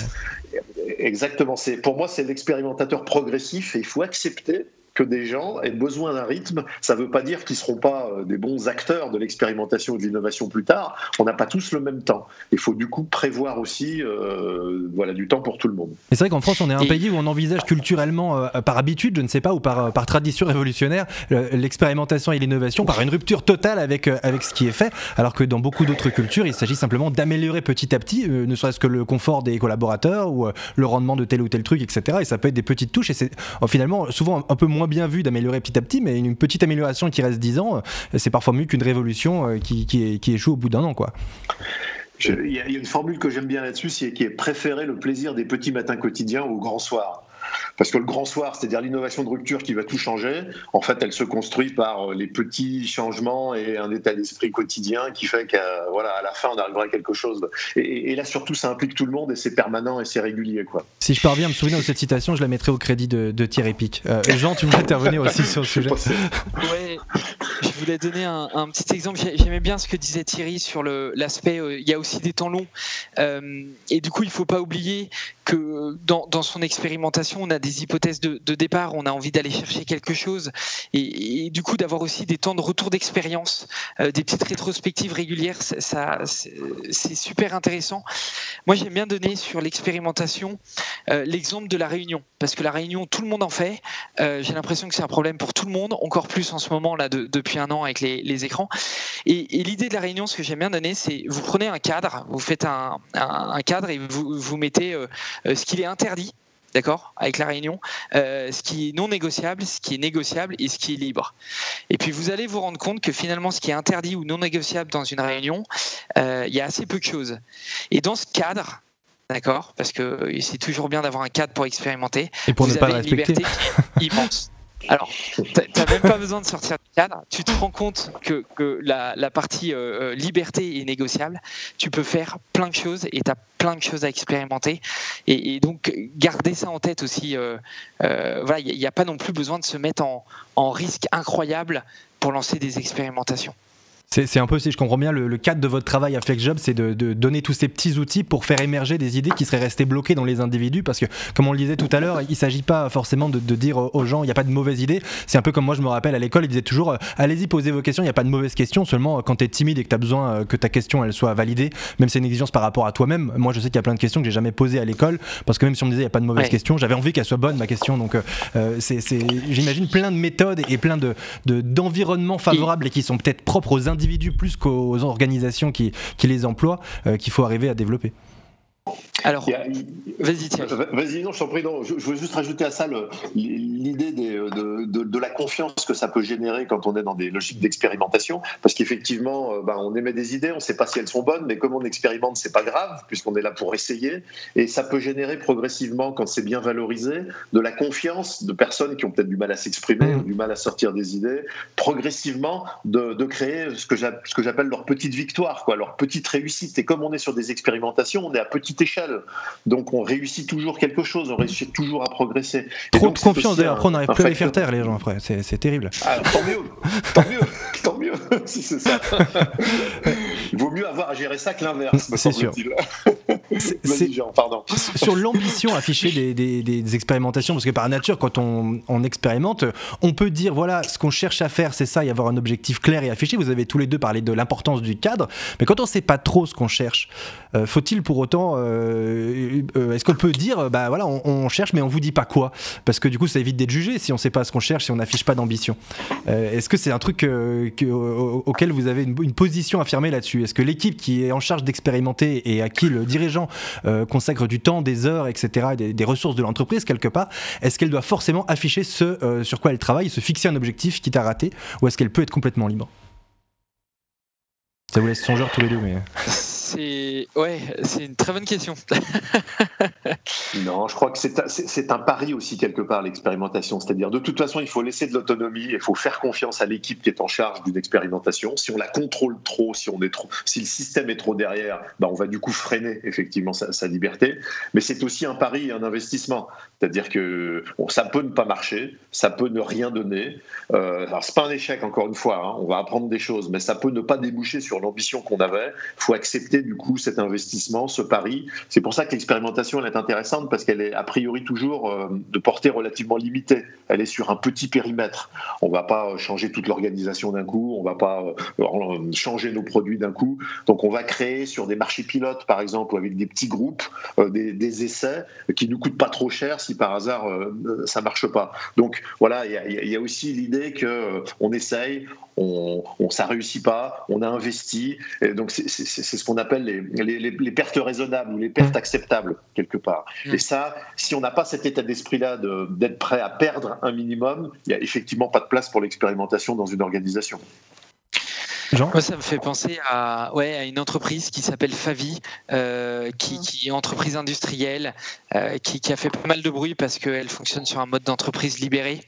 Exactement. Pour moi c'est l'expérimentateur progressif et il faut accepter que des gens aient besoin d'un rythme. Ça ne veut pas dire qu'ils ne seront pas euh, des bons acteurs de l'expérimentation et de l'innovation plus tard. On n'a pas tous le même temps. Il faut du coup prévoir aussi euh, voilà, du temps pour tout le monde. c'est vrai qu'en France, on est un pays où on envisage culturellement, euh, par habitude, je ne sais pas, ou par, par tradition révolutionnaire, l'expérimentation et l'innovation par une rupture totale avec, avec ce qui est fait, alors que dans beaucoup d'autres cultures, il s'agit simplement d'améliorer petit à petit, ne serait-ce que le confort des collaborateurs ou le rendement de tel ou tel truc, etc. Et ça peut être des petites touches, et c'est finalement souvent un peu moins bien vu d'améliorer petit à petit, mais une petite amélioration qui reste 10 ans, euh, c'est parfois mieux qu'une révolution euh, qui, échoue au bout d'un an. quoi. Il y, a une formule que j'aime bien là-dessus, qui est préférer le plaisir des petits matins quotidiens au grand soir. Parce que le grand soir, c'est-à-dire l'innovation de rupture qui va tout changer, en fait, elle se construit par euh, les petits changements et un état d'esprit quotidien qui fait qu'à voilà, à la fin, on arrivera à quelque chose. Et, là, surtout, ça implique tout le monde et c'est permanent et c'est régulier. Quoi. Si je parviens à me souvenir de cette citation, je la mettrai au crédit de, Thierry Pic. Euh, Jean, tu veux intervenir aussi sur le sujet Oui, je voulais donner un, petit exemple. J'aimais bien ce que disait Thierry sur l'aspect, euh, il y a aussi des temps longs. et du coup, il ne faut pas oublier que dans, dans son expérimentation, on a des hypothèses de, départ, on a envie d'aller chercher quelque chose, et, du coup d'avoir aussi des temps de retour d'expérience, euh, des petites rétrospectives régulières, ça, c'est super intéressant. Moi, j'aime bien donner sur l'expérimentation euh, l'exemple de la réunion, parce que la réunion, tout le monde en fait. Euh, j'ai l'impression que c'est un problème pour tout le monde, encore plus en ce moment là depuis un an avec les, écrans. Et, l'idée de la réunion, ce que j'aime bien donner, c'est vous prenez un cadre, vous faites un, cadre et vous, vous mettez ce qu'il est interdit d'accord, avec la réunion, euh, ce qui est non négociable, ce qui est négociable et ce qui est libre. Et puis vous allez vous rendre compte que finalement, ce qui est interdit ou non négociable dans une réunion, euh, il y a assez peu de choses. Et dans ce cadre, d'accord, parce que c'est toujours bien d'avoir un cadre pour expérimenter, et pour vous ne avez pas une liberté immense. Alors, tu n'as même pas besoin de sortir du cadre. Tu te rends compte que, la, partie euh, euh, liberté est négociable. Tu peux faire plein de choses et tu as plein de choses à expérimenter. Et, donc, garder ça en tête aussi. Euh, voilà, il n'y a, pas non plus besoin de se mettre en risque incroyable pour lancer des expérimentations. C'est un peu, si je comprends bien, le, cadre de votre travail à FlexJob, c'est de, donner tous ces petits outils pour faire émerger des idées qui seraient restées bloquées dans les individus. Parce que, comme on le disait tout à l'heure, il ne s'agit pas forcément de, dire aux gens, il n'y a pas de mauvaise idée. C'est un peu comme moi, je me rappelle à l'école, ils disaient toujours, euh, allez-y, posez vos questions, il n'y a pas de mauvaise question. Seulement, euh, quand tu es timide et que tu as besoin euh, que ta question elle soit validée, même si c'est une exigence par rapport à toi-même. Moi, je sais qu'il y a plein de questions que j'ai jamais posées à l'école. Parce que même si on me disait, il n'y a pas de mauvaise question, j'avais envie qu'elle soit bonne, ma question. Donc, j'imagine plein de méthodes et plein d'environnements de, favorables et qui sont peut-être propres aux individus plus qu'aux aux organisations qui, qui les emploient euh, qu'il faut arriver à développer. Alors, vas-y. Vas-y, non, je t'en prie. je, veux juste rajouter à ça l'idée de, de, la confiance que ça peut générer quand on est dans des logiques d'expérimentation. Parce qu'effectivement, euh, ben, on émet des idées, on ne sait pas si elles sont bonnes, mais comme on expérimente, c'est pas grave, puisqu'on est là pour essayer. Et ça peut générer progressivement, quand c'est bien valorisé, de la confiance de personnes qui ont peut-être du mal à s'exprimer, mmh. du mal à sortir des idées, progressivement de, créer ce que j'appelle leur petite victoire, quoi, leur petite réussite. Et comme on est sur des expérimentations, on est à petite échelle. Donc on réussit toujours quelque chose, on réussit toujours à progresser. Trop de confiance d'ailleurs, après on n'arrive plus à les faire taire les gens après, c'est terrible. Ah, tant mieux, tant mieux, *laughs* tant mieux, *laughs* si c'est ça. Il vaut mieux avoir à gérer ça que l'inverse, c'est sûr. *laughs* pardon. Sur l'ambition affichée des, expérimentations, parce que par nature, quand on, expérimente, on peut dire voilà, ce qu'on cherche à faire, c'est ça, y avoir un objectif clair et affiché. Vous avez tous les deux parlé de l'importance du cadre, mais quand on ne sait pas trop ce qu'on cherche, euh, faut-il pour autant, euh, euh, est-ce qu'on peut dire, bah voilà, on, cherche, mais on vous dit pas quoi? Parce que du coup, ça évite d'être jugé si on ne sait pas ce qu'on cherche, si on n'affiche pas d'ambition. est-ce que c'est un truc auquel vous avez une, position affirmée là-dessus Est-ce que l'équipe qui est en charge d'expérimenter et à qui le dirigeant euh, consacre du temps, des heures, etc., des, ressources de l'entreprise quelque part, est-ce qu'elle doit forcément afficher ce euh, sur quoi elle travaille, se fixer un objectif qui t'a raté, ou est-ce qu'elle peut être complètement libre? Ça vous laisse songeur tous les deux, mais c'est ouais, c'est une très bonne question. *laughs* non, je crois que c'est un pari aussi quelque part l'expérimentation, c'est-à-dire de toute façon il faut laisser de l'autonomie, il faut faire confiance à l'équipe qui est en charge d'une expérimentation. Si on la contrôle trop, si on est trop, si le système est trop derrière, bah on va du coup freiner effectivement sa, liberté. Mais c'est aussi un pari et un investissement, c'est-à-dire que ça peut ne pas marcher, ça peut ne rien donner. Euh, alors c'est pas un échec encore une fois, hein, on va apprendre des choses, mais ça peut ne pas déboucher sur l'ambition qu'on avait. Il faut accepter du coup cet investissement, ce pari. C'est pour ça que l'expérimentation elle est intéressante parce qu'elle est a priori toujours de portée relativement limitée. Elle est sur un petit périmètre. On ne va pas changer toute l'organisation d'un coup, on ne va pas changer nos produits d'un coup. Donc on va créer sur des marchés pilotes, par exemple, avec des petits groupes, des, essais qui nous coûtent pas trop cher si par hasard ça marche pas. Donc voilà, il y, a aussi l'idée que on essaye, on, on, ça réussit pas, on a investi. Et donc c'est ce qu'on appelle les, les, pertes raisonnables ou les pertes acceptables quelque part. Mm. Et ça, si on n'a pas cet état d'esprit-là d'être prêt à perdre un minimum, il n'y a effectivement pas de place pour l'expérimentation dans une organisation. Moi, ça me fait penser à, ouais, à une entreprise qui s'appelle Favi, euh, qui, mm. qui, est entreprise industrielle, euh, qui, qui, a fait pas mal de bruit parce qu'elle fonctionne sur un mode d'entreprise libérée.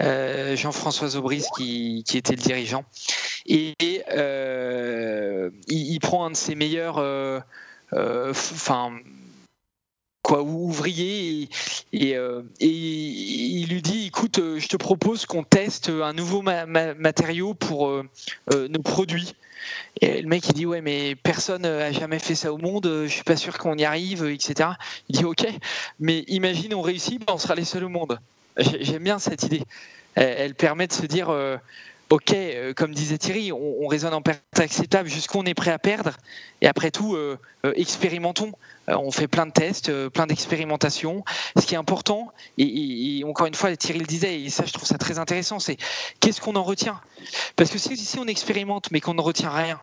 Euh, Jean-François Aubry, qui, qui, était le dirigeant. Et euh, il, il, prend un de ses meilleurs. Euh, enfin quoi, ouvrier, et, euh, et, il lui dit écoute, euh, je te propose qu'on teste un nouveau matériau pour euh, nos produits. Et le mec il dit ouais mais personne n'a jamais fait ça au monde, je suis pas sûr qu'on y arrive, etc. Il dit ok, mais imagine on réussit, ben, on sera les seuls au monde. J'aime bien cette idée. Elle, permet de se dire ok, comme disait Thierry, on, raisonne en perte acceptable jusqu'où on est prêt à perdre, et après tout, expérimentons. On fait plein de tests, euh, plein d'expérimentations. Ce qui est important, et, encore une fois, Thierry le disait, et ça je trouve ça très intéressant, c'est qu'est-ce qu'on en retient? Parce que si, si on expérimente mais qu'on ne retient rien,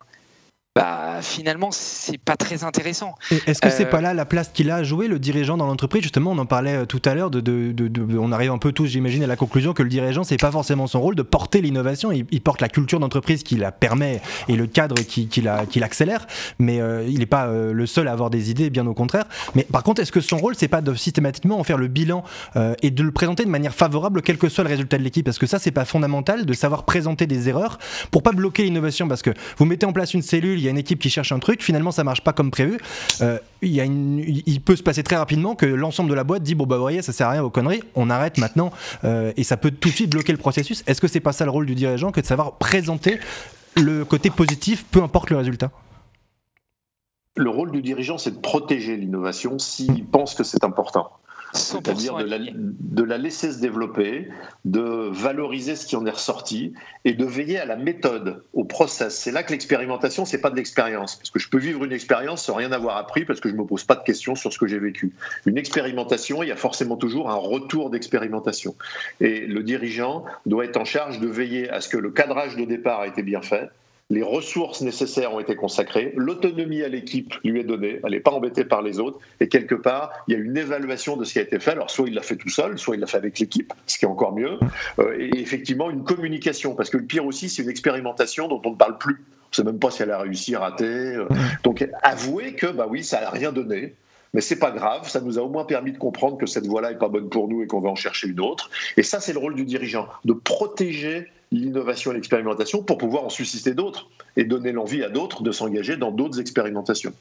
bah, finalement, c'est pas très intéressant. Est-ce que c'est euh, pas là la place qu'il a à jouer, le dirigeant dans l'entreprise? Justement, on en parlait euh, tout à l'heure, de, de, on arrive un peu tous, j'imagine, à la conclusion que le dirigeant, c'est pas forcément son rôle de porter l'innovation. Il, porte la culture d'entreprise qui la permet et le cadre qui, qui, la, qui l'accélère, mais euh, il n'est pas le seul à avoir des idées, bien au contraire. Mais par contre, est-ce que son rôle, c'est pas de systématiquement en faire le bilan et de le présenter de manière favorable, quel que soit le résultat de l'équipe? Parce que ça, c'est pas fondamental de savoir présenter des erreurs pour pas bloquer l'innovation, parce que vous mettez en place une cellule, y a une équipe qui cherche un truc, finalement ça marche pas comme prévu. Euh, il, peut se passer très rapidement que l'ensemble de la boîte dit bon bah voyez ça sert à rien vos conneries, on arrête maintenant euh, et ça peut tout de suite bloquer le processus. Est-ce que c'est pas ça le rôle du dirigeant que de savoir présenter le côté positif, peu importe le résultat? Le rôle du dirigeant, c'est de protéger l'innovation s'il pense que c'est important c'est-à-dire de la, laisser se développer, de valoriser ce qui en est ressorti et de veiller à la méthode, au process. C'est là que l'expérimentation, c'est pas de l'expérience, parce que je peux vivre une expérience sans rien avoir appris parce que je me pose pas de questions sur ce que j'ai vécu. Une expérimentation, il y a forcément toujours un retour d'expérimentation, et le dirigeant doit être en charge de veiller à ce que le cadrage de départ a été bien fait les ressources nécessaires ont été consacrées, l'autonomie à l'équipe lui est donnée, elle n'est pas embêtée par les autres, et quelque part, il y a une évaluation de ce qui a été fait. Alors, soit il l'a fait tout seul, soit il l'a fait avec l'équipe, ce qui est encore mieux, euh, et effectivement, une communication, parce que le pire aussi, c'est une expérimentation dont on ne parle plus. On ne sait même pas si elle a réussi, raté. Donc, avouer que, bah oui, ça n'a rien donné, mais c'est pas grave, ça nous a au moins permis de comprendre que cette voie-là est pas bonne pour nous et qu'on va en chercher une autre. Et ça, c'est le rôle du dirigeant, de protéger l'innovation et l'expérimentation pour pouvoir en susciter d'autres et donner l'envie à d'autres de s'engager dans d'autres expérimentations.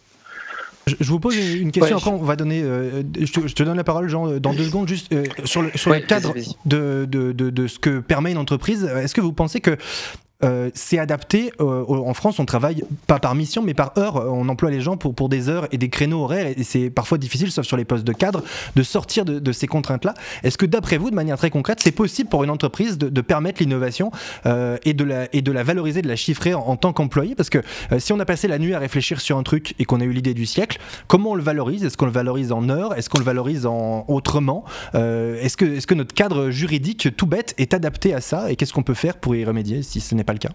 Je vous pose une question, on va donner. Euh, je, te, donne la parole, Jean, dans deux secondes, juste euh, sur le, sur le cadre de, de, de, de, ce que permet une entreprise. Est-ce que vous pensez que euh, c'est adapté. Euh, en France, on travaille pas par mission, mais par heure. On emploie les gens pour, des heures et des créneaux horaires, et c'est parfois difficile, sauf sur les postes de cadre, de sortir de, ces contraintes-là. Est-ce que, d'après vous, de manière très concrète, c'est possible pour une entreprise de, permettre l'innovation euh, et, de la, et de la valoriser, de la chiffrer en, tant qu'employé? Parce que si on a passé la nuit à réfléchir sur un truc et qu'on a eu l'idée du siècle, comment on le valorise? Est-ce qu'on le valorise en heures? Est-ce qu'on le valorise en autrement? Est-ce que, est que notre cadre juridique, tout bête, est adapté à ça? Et qu'est-ce qu'on peut faire pour y remédier si ce n'est pas le cas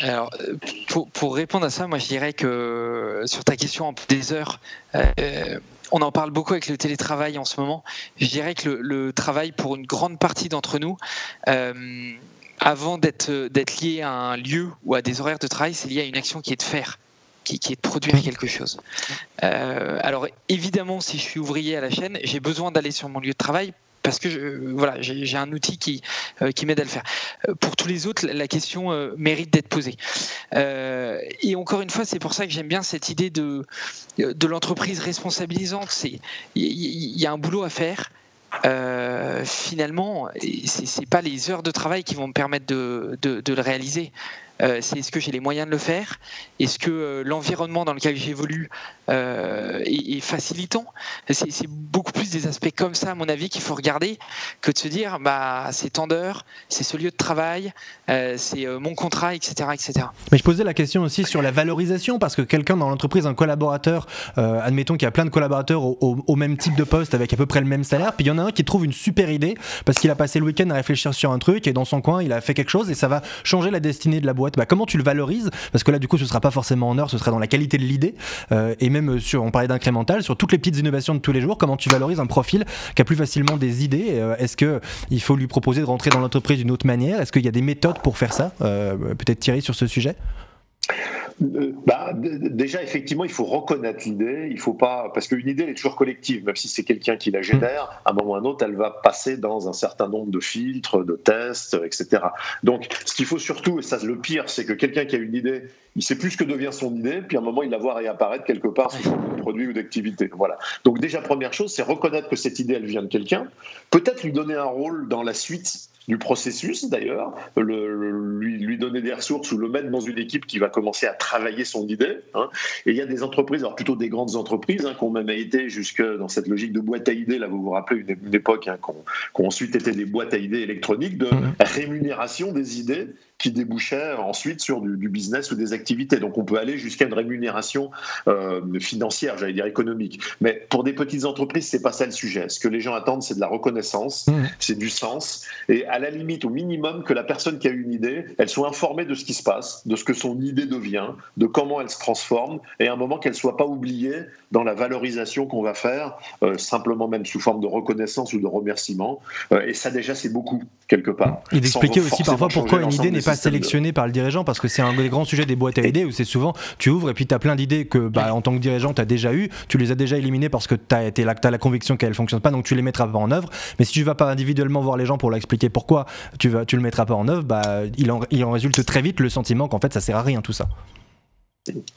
alors, pour, répondre à ça, moi je dirais que sur ta question des heures, euh, on en parle beaucoup avec le télétravail en ce moment. Je dirais que le, travail, pour une grande partie d'entre nous, euh, avant d'être lié à un lieu ou à des horaires de travail, c'est lié à une action qui est de faire. Qui, est de produire quelque chose. Euh, alors évidemment, si je suis ouvrier à la chaîne, j'ai besoin d'aller sur mon lieu de travail parce que je, voilà, j'ai un outil qui, euh, qui m'aide à le faire. Euh, pour tous les autres, la question euh, mérite d'être posée. et encore une fois, c'est pour ça que j'aime bien cette idée de, de l'entreprise responsabilisante. Il y, a un boulot à faire. finalement, c'est pas les heures de travail qui vont me permettre de, de le réaliser. C'est est-ce que j'ai les moyens de le faire? Est-ce que l'environnement dans lequel j'évolue est, facilitant? C'est beaucoup plus des aspects comme ça, à mon avis, qu'il faut regarder que de se dire bah, c'est tant c'est ce lieu de travail, c'est mon contrat, etc., etc. Mais je posais la question aussi sur la valorisation, parce que quelqu'un dans l'entreprise, un collaborateur, admettons qu'il y a plein de collaborateurs au, même type de poste avec à peu près le même salaire, puis il y en a un qui trouve une super idée parce qu'il a passé le week-end à réfléchir sur un truc et dans son coin il a fait quelque chose et ça va changer la destinée de la boîte. Bah, comment tu le valorises? Parce que là du coup ce sera pas forcément en heure, ce sera dans la qualité de l'idée. Euh, et même sur, on parlait d'incrémental, sur toutes les petites innovations de tous les jours, comment tu valorises un profil qui a plus facilement des idées? Euh, Est-ce que il faut lui proposer de rentrer dans l'entreprise d'une autre manière? Est-ce qu'il y a des méthodes pour faire ça? Euh, Peut-être Thierry sur ce sujet? Euh, bah, déjà, effectivement, il faut reconnaître l'idée. Il faut pas parce qu'une idée elle est toujours collective, même si c'est quelqu'un qui la génère. À un moment ou à un autre, elle va passer dans un certain nombre de filtres, de tests, etc. Donc, ce qu'il faut surtout, et ça, le pire, c'est que quelqu'un qui a une idée, il sait plus ce que devient son idée, puis à un moment, il la voit réapparaître quelque part sous forme de produit ou d'activité. Voilà. Donc, déjà, première chose, c'est reconnaître que cette idée, elle vient de quelqu'un. Peut-être lui donner un rôle dans la suite du processus d'ailleurs, lui, lui, donner des ressources ou le mettre dans une équipe qui va commencer à travailler son idée. Hein. Et il y a des entreprises, alors plutôt des grandes entreprises, hein, qui ont même été jusque dans cette logique de boîte à idées, là vous vous rappelez une, époque, hein, qui, ont, ensuite été des boîtes à idées électroniques, de mmh. rémunération des idées qui débouchait ensuite sur du, business ou des activités. Donc on peut aller jusqu'à une rémunération euh, financière, j'allais dire économique. Mais pour des petites entreprises, c'est pas ça le sujet. Ce que les gens attendent, c'est de la reconnaissance, mmh. c'est du sens, et à la limite, au minimum, que la personne qui a une idée, elle soit informée de ce qui se passe, de ce que son idée devient, de comment elle se transforme, et à un moment qu'elle soit pas oubliée dans la valorisation qu'on va faire, euh, simplement même sous forme de reconnaissance ou de remerciement. Euh, et ça déjà, c'est beaucoup quelque part. Et d'expliquer aussi parfois pourquoi une idée n'est pas sélectionnée par le dirigeant, parce que c'est un des grands sujets des boîtes à idées où c'est souvent tu ouvres et puis tu as plein d'idées que bah, en tant que dirigeant tu as déjà eu, tu les as déjà éliminées parce que tu as, été là, as la conviction qu'elles ne fonctionnent pas, donc tu les mettras pas en œuvre. Mais si tu vas pas individuellement voir les gens pour leur expliquer pourquoi tu, vas, tu le mettras pas en œuvre, bah, il, en, il en résulte très vite le sentiment qu'en fait ça sert à rien tout ça.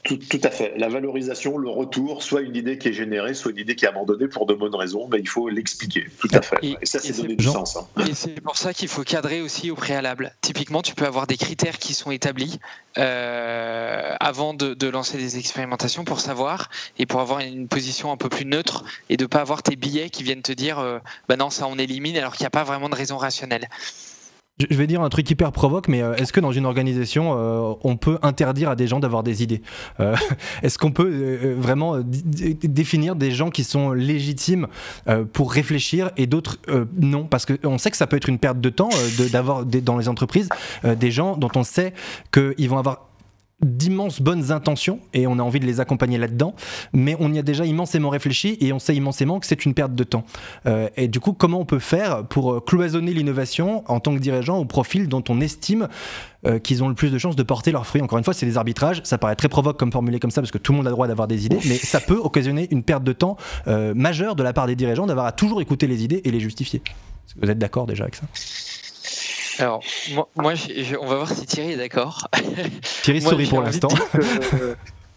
Tout, à fait. La valorisation, le retour, soit une idée qui est générée, soit une idée qui est abandonnée pour de bonnes raisons, mais il faut l'expliquer. Tout à fait. Et, ça, c'est donner du sens. Hein. Et c'est pour ça qu'il faut cadrer aussi au préalable. Typiquement, tu peux avoir des critères qui sont établis euh, avant de, lancer des expérimentations pour savoir et pour avoir une position un peu plus neutre et de ne pas avoir tes billets qui viennent te dire euh, bah non, ça on élimine alors qu'il n'y a pas vraiment de raison rationnelle. Je vais dire un truc hyper provoque, mais euh, est-ce que dans une organisation, euh, on peut interdire à des gens d'avoir des idées? Euh, *laughs* Est-ce qu'on peut vraiment définir des gens qui sont légitimes pour réfléchir et d'autres non? Parce qu'on sait que ça peut être une perte de temps d'avoir dans les entreprises des gens dont on sait qu'ils vont avoir d'immenses bonnes intentions et on a envie de les accompagner là-dedans, mais on y a déjà immensément réfléchi et on sait immensément que c'est une perte de temps. Euh, et du coup, comment on peut faire pour euh, cloisonner l'innovation en tant que dirigeant au profil dont on estime euh, qu'ils ont le plus de chances de porter leurs fruits? Encore une fois, c'est des arbitrages, ça paraît très provoque comme formulé comme ça parce que tout le monde a le droit d'avoir des idées, mais ça peut occasionner une perte de temps majeure de la part des dirigeants d'avoir à toujours écouter les idées et les justifier. Vous êtes d'accord déjà avec ça? Alors, moi, on va voir si Thierry est d'accord. *laughs* Thierry sourit pour l'instant.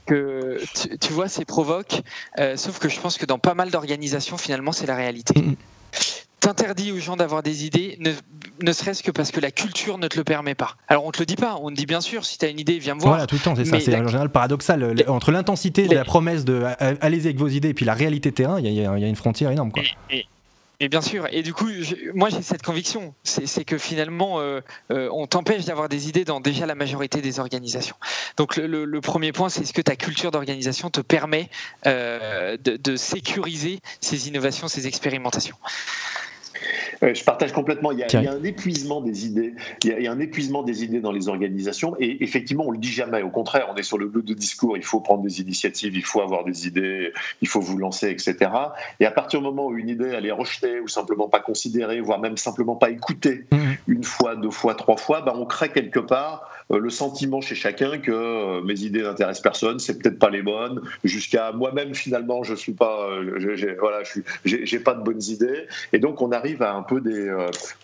Que, tu, vois, c'est provoque, euh, sauf que je pense que dans pas mal d'organisations, finalement, c'est la réalité. T'interdis aux gens d'avoir des idées, ne, serait-ce que parce que la culture ne te le permet pas. Alors on te le dit pas, on te dit bien sûr, si tu as une idée, viens me voir. Voilà, tout le temps, c'est ça. C'est en général paradoxal. entre l'intensité de la promesse de allez-y avec vos idées et puis la réalité terrain, il y, a une frontière énorme. Quoi. Et bien sûr. Et du coup, moi j'ai cette conviction, c'est que finalement, euh, euh, on t'empêche d'avoir des idées dans déjà la majorité des organisations. Donc le, premier point, c'est ce que ta culture d'organisation te permet euh, de, sécuriser ces innovations, ces expérimentations. Je partage complètement. Il y, a, un épuisement des idées. Il y, a, un épuisement des idées dans les organisations. Et effectivement, on le dit jamais. Au contraire, on est sur le bout de discours. Il faut prendre des initiatives, il faut avoir des idées, il faut vous lancer, etc. Et à partir du moment où une idée elle est rejetée ou simplement pas considérée, voire même simplement pas écoutée, mmh. une fois, deux fois, trois fois, bah, on crée quelque part euh, le sentiment chez chacun que euh, mes idées n'intéressent personne, c'est peut-être pas les bonnes, jusqu'à moi-même finalement je suis pas, euh, voilà, je j'ai pas de bonnes idées, et donc on arrive à un peu des,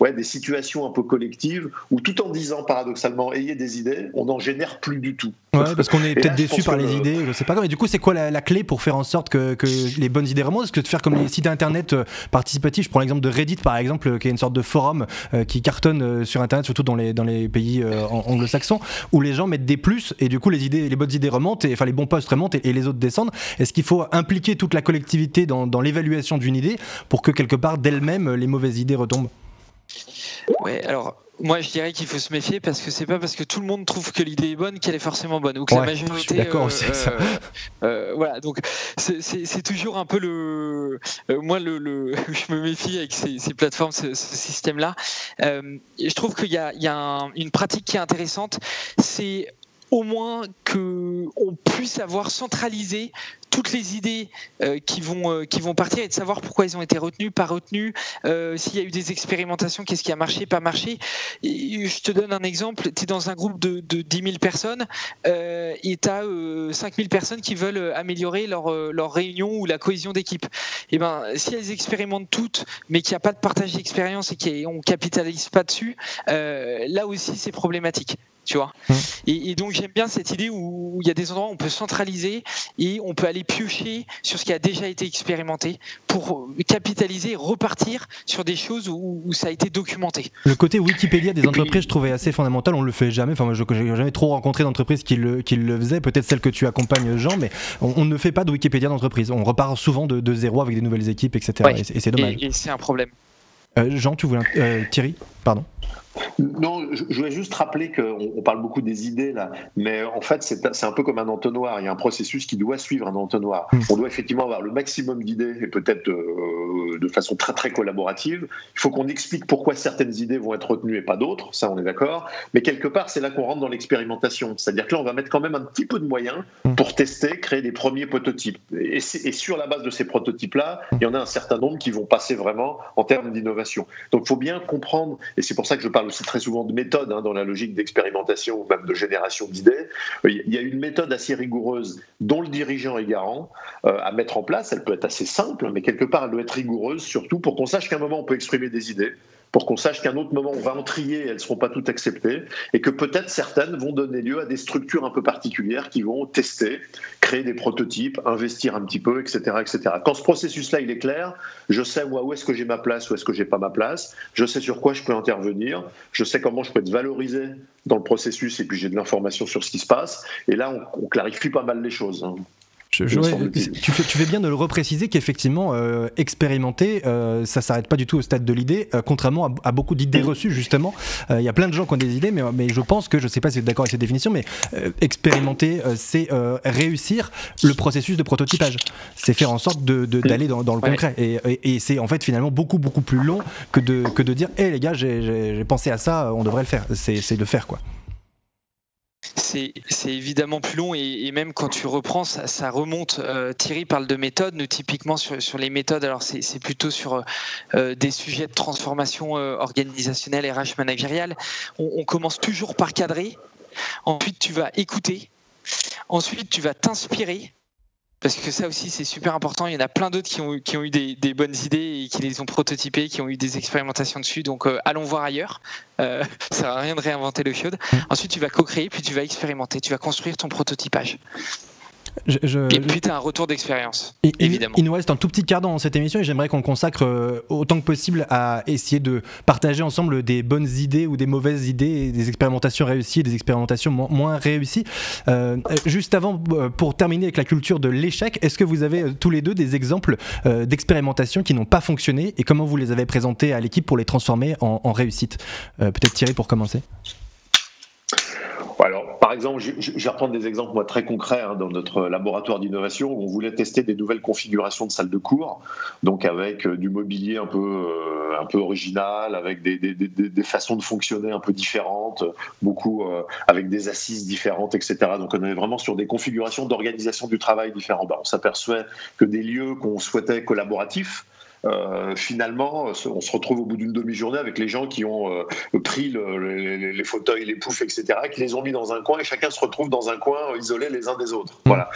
ouais, des situations un peu collectives où tout en disant paradoxalement ayez des idées, on n'en génère plus du tout. Ouais, parce qu'on est *laughs* peut-être déçu par les idées, je sais pas. Mais du coup, c'est quoi la, clé pour faire en sorte que, que les bonnes idées remontent? Est-ce que de faire comme les sites internet participatifs? Je prends l'exemple de Reddit par exemple, qui est une sorte de forum qui cartonne sur internet, surtout dans les, dans les pays anglo-saxons, où les gens mettent des plus et du coup les idées, les bonnes idées remontent, et, enfin les bons posts remontent et, les autres descendent. Est-ce qu'il faut impliquer toute la collectivité dans, dans l'évaluation d'une idée pour que quelque part d'elle-même les mauvaises idées retombent? Ouais, alors moi, je dirais qu'il faut se méfier parce que c'est pas parce que tout le monde trouve que l'idée est bonne qu'elle est forcément bonne ou que la majorité. D'accord, c'est ça. Euh, euh, voilà, donc c'est toujours un peu le. Euh, moi, le, le, *laughs* je me méfie avec ces, ces plateformes, ce, ce système-là. je trouve qu'il y a, il y a une pratique qui est intéressante, c'est au moins qu'on puisse avoir centralisé toutes les idées euh, qui, vont, euh, qui vont partir et de savoir pourquoi ils ont été retenus, pas retenus, euh, s'il y a eu des expérimentations, qu'est-ce qui a marché, pas marché. je te donne un exemple, tu es dans un groupe de, de 10 000 personnes et tu as 5 000 personnes qui veulent améliorer leur, leur réunion ou la cohésion d'équipe. Et eh ben, si elles expérimentent toutes, mais qu'il n'y a pas de partage d'expérience et qu'on ne capitalise pas dessus, là aussi c'est problématique tu vois. Mmh. Et, donc j'aime bien cette idée où il y a des endroits où on peut centraliser et on peut aller piocher sur ce qui a déjà été expérimenté pour capitaliser et repartir sur des choses où, ça a été documenté. Le côté Wikipédia des entreprises, je trouvais assez fondamental. On le fait jamais. Enfin, je n'ai jamais trop rencontré d'entreprises qui le, qui le faisaient. Peut-être celle que tu accompagnes, Jean, mais on, ne fait pas de Wikipédia d'entreprise. On repart souvent de, zéro avec des nouvelles équipes, etc. Et, c'est dommage. Et, c'est un problème. Euh, Jean, tu voulais. Euh, Thierry, pardon. Non, je voulais juste rappeler qu'on parle beaucoup des idées là, mais en fait c'est un peu comme un entonnoir. Il y a un processus qui doit suivre un entonnoir. Hmm. On doit effectivement avoir le maximum d'idées et peut-être euh, de façon très très collaborative. Il faut qu'on explique pourquoi certaines idées vont être retenues et pas d'autres. Ça, on est d'accord. Mais quelque part, c'est là qu'on rentre dans l'expérimentation. C'est-à-dire que là, on va mettre quand même un petit peu de moyens hmm. pour tester, créer des premiers prototypes. Et, et sur la base de ces prototypes-là, il y en a un certain nombre qui vont passer vraiment en termes d'innovation. Donc, il faut bien comprendre, et c'est pour ça que je parle aussi très souvent de méthode hein, dans la logique d'expérimentation ou même de génération d'idées. Il y a une méthode assez rigoureuse dont le dirigeant est garant euh, à mettre en place. Elle peut être assez simple, mais quelque part, elle doit être rigoureuse, surtout pour qu'on sache qu'à un moment, on peut exprimer des idées pour qu'on sache qu'à un autre moment, on va en trier elles ne seront pas toutes acceptées, et que peut-être certaines vont donner lieu à des structures un peu particulières qui vont tester, créer des prototypes, investir un petit peu, etc. etc. Quand ce processus-là, il est clair, je sais où est-ce que j'ai ma place, où est-ce que j'ai pas ma place, je sais sur quoi je peux intervenir, je sais comment je peux être valorisé dans le processus, et puis j'ai de l'information sur ce qui se passe, et là, on, clarifie pas mal les choses. Hein tu, fais, bien de le repréciser qu'effectivement, euh, expérimenter, euh, ça s'arrête pas du tout au stade de l'idée, euh, contrairement à, beaucoup d'idées reçues, justement. Il y a plein de gens qui ont des idées, mais, mais je pense que, je sais pas si vous êtes d'accord avec cette définition, mais expérimenter, c'est réussir le processus de prototypage. C'est faire en sorte d'aller dans, le concret. Et, et, c'est en fait finalement beaucoup, beaucoup plus long que de, que de dire, hé les gars, j'ai pensé à ça, on devrait le faire. C'est de faire, quoi c'est évidemment plus long et, même quand tu reprends, ça, remonte. Euh, Thierry parle de méthodes. Nous, typiquement, sur, les méthodes, alors c'est plutôt sur euh, des sujets de transformation euh, organisationnelle, RH managériale. On commence toujours par cadrer. Ensuite, tu vas écouter. Ensuite, tu vas t'inspirer parce que ça aussi c'est super important. Il y en a plein d'autres qui ont, qui ont eu des, bonnes idées et qui les ont prototypées, qui ont eu des expérimentations dessus. Donc euh, allons voir ailleurs. Euh, *laughs* ça sert à rien de réinventer le. Mmh. Ensuite tu vas co-créer, puis tu vas expérimenter, tu vas construire ton prototypage. Et puis tu as un retour d'expérience, évidemment. Il nous reste un tout petit quart d'heure dans cette émission et j'aimerais qu'on consacre euh, autant que possible à essayer de partager ensemble des bonnes idées ou des mauvaises idées, des expérimentations réussies et des expérimentations moins réussies. Euh, juste avant, euh, pour terminer avec la culture de l'échec, est-ce que vous avez tous les deux des exemples d'expérimentations qui n'ont pas fonctionné et comment vous les avez présentées à l'équipe pour les transformer en, en réussite Peut-être Thierry pour commencer exemple, je, vais reprendre des exemples moi, très concrets hein, dans notre laboratoire d'innovation où on voulait tester des nouvelles configurations de salles de cours, donc avec euh, du mobilier un peu, euh, un peu original, avec des, des, des, façons de fonctionner un peu différentes, beaucoup euh, avec des assises différentes, etc. Donc on est vraiment sur des configurations d'organisation du travail différentes. Bah, on s'aperçoit que des lieux qu'on souhaitait collaboratifs, finalement, on se retrouve au bout d'une demi-journée avec les gens qui ont pris les, fauteuils, les poufs, etc., qui les ont mis dans un coin et chacun se retrouve dans un coin isolé les uns des autres. Mmh. Voilà.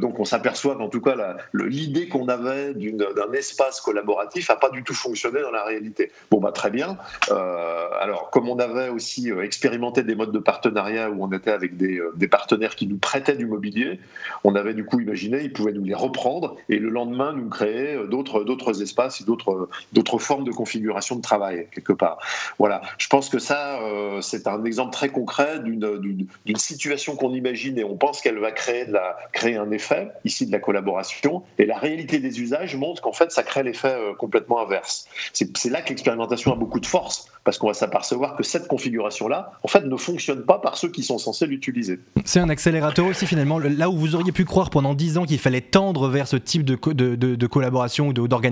donc on s'aperçoit qu'en tout cas, l'idée qu'on avait d'un espace collaboratif n'a pas du tout fonctionné dans la réalité. Bon, bah très bien. alors, comme on avait aussi expérimenté des modes de partenariat où on était avec des, des partenaires qui nous prêtaient du mobilier, on avait du coup imaginé, ils pouvaient nous les reprendre et le lendemain nous créer euh, d'autres, d'autres espaces et d'autres, formes de configuration de travail, quelque part. Voilà, je pense que ça, euh, c'est un exemple très concret d'une, situation qu'on imagine et on pense qu'elle va créer, de la, créer un effet, ici de la collaboration, et la réalité des usages montre qu'en fait, ça crée l'effet euh, complètement inverse. C'est, là que l'expérimentation a beaucoup de force, parce qu'on va s'apercevoir que cette configuration-là, en fait, ne fonctionne pas par ceux qui sont censés l'utiliser. C'est un accélérateur aussi, finalement. Là où vous auriez pu croire pendant 10 ans qu'il fallait tendre vers ce type de, de, collaboration ou d'organisation,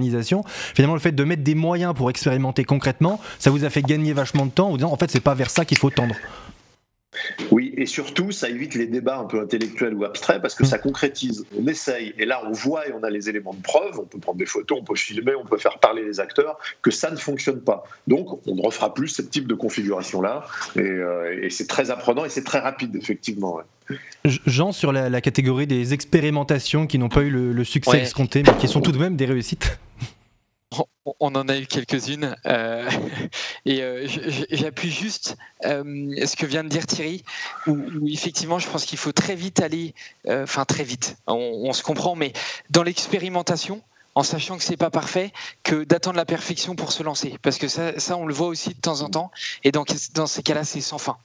finalement, le fait de mettre des moyens pour expérimenter concrètement, ça vous a fait gagner vachement de temps en disant, en fait, c'est pas vers ça qu'il faut tendre. Oui, et surtout, ça évite les débats un peu intellectuels ou abstraits parce que ça concrétise. On essaye, et là, on voit et on a les éléments de preuve. On peut prendre des photos, on peut filmer, on peut faire parler les acteurs, que ça ne fonctionne pas. Donc, on ne refera plus ce type de configuration-là. Et, euh, c'est très apprenant et c'est très rapide, effectivement. Jean, sur la, catégorie des expérimentations qui n'ont pas eu le, succès escompté, mais qui sont tout de même des réussites on en a eu quelques-unes. Euh, *laughs* et euh, j'appuie juste euh, ce que vient de dire Thierry, où, effectivement, je pense qu'il faut très vite aller, enfin très vite, on, se comprend, mais dans l'expérimentation, en sachant que c'est pas parfait, que d'attendre la perfection pour se lancer. Parce que ça, ça, on le voit aussi de temps en temps. Et dans, dans ces cas-là, c'est sans fin.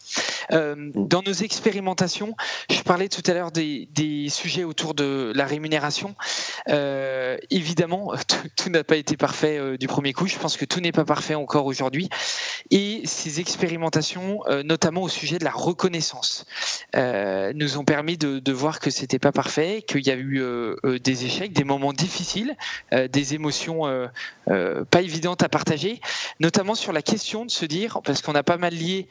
Euh, dans nos expérimentations, je parlais tout à l'heure des, des, sujets autour de la rémunération. Euh, évidemment, *laughs* tout, n'a pas été parfait euh, du premier coup. Je pense que tout n'est pas parfait encore aujourd'hui. Et ces expérimentations, notamment au sujet de la reconnaissance, nous ont permis de, de voir que c'était pas parfait, qu'il y a eu des échecs, des moments difficiles. Euh, des émotions euh, euh, pas évidentes à partager, notamment sur la question de se dire, parce qu'on a pas mal lié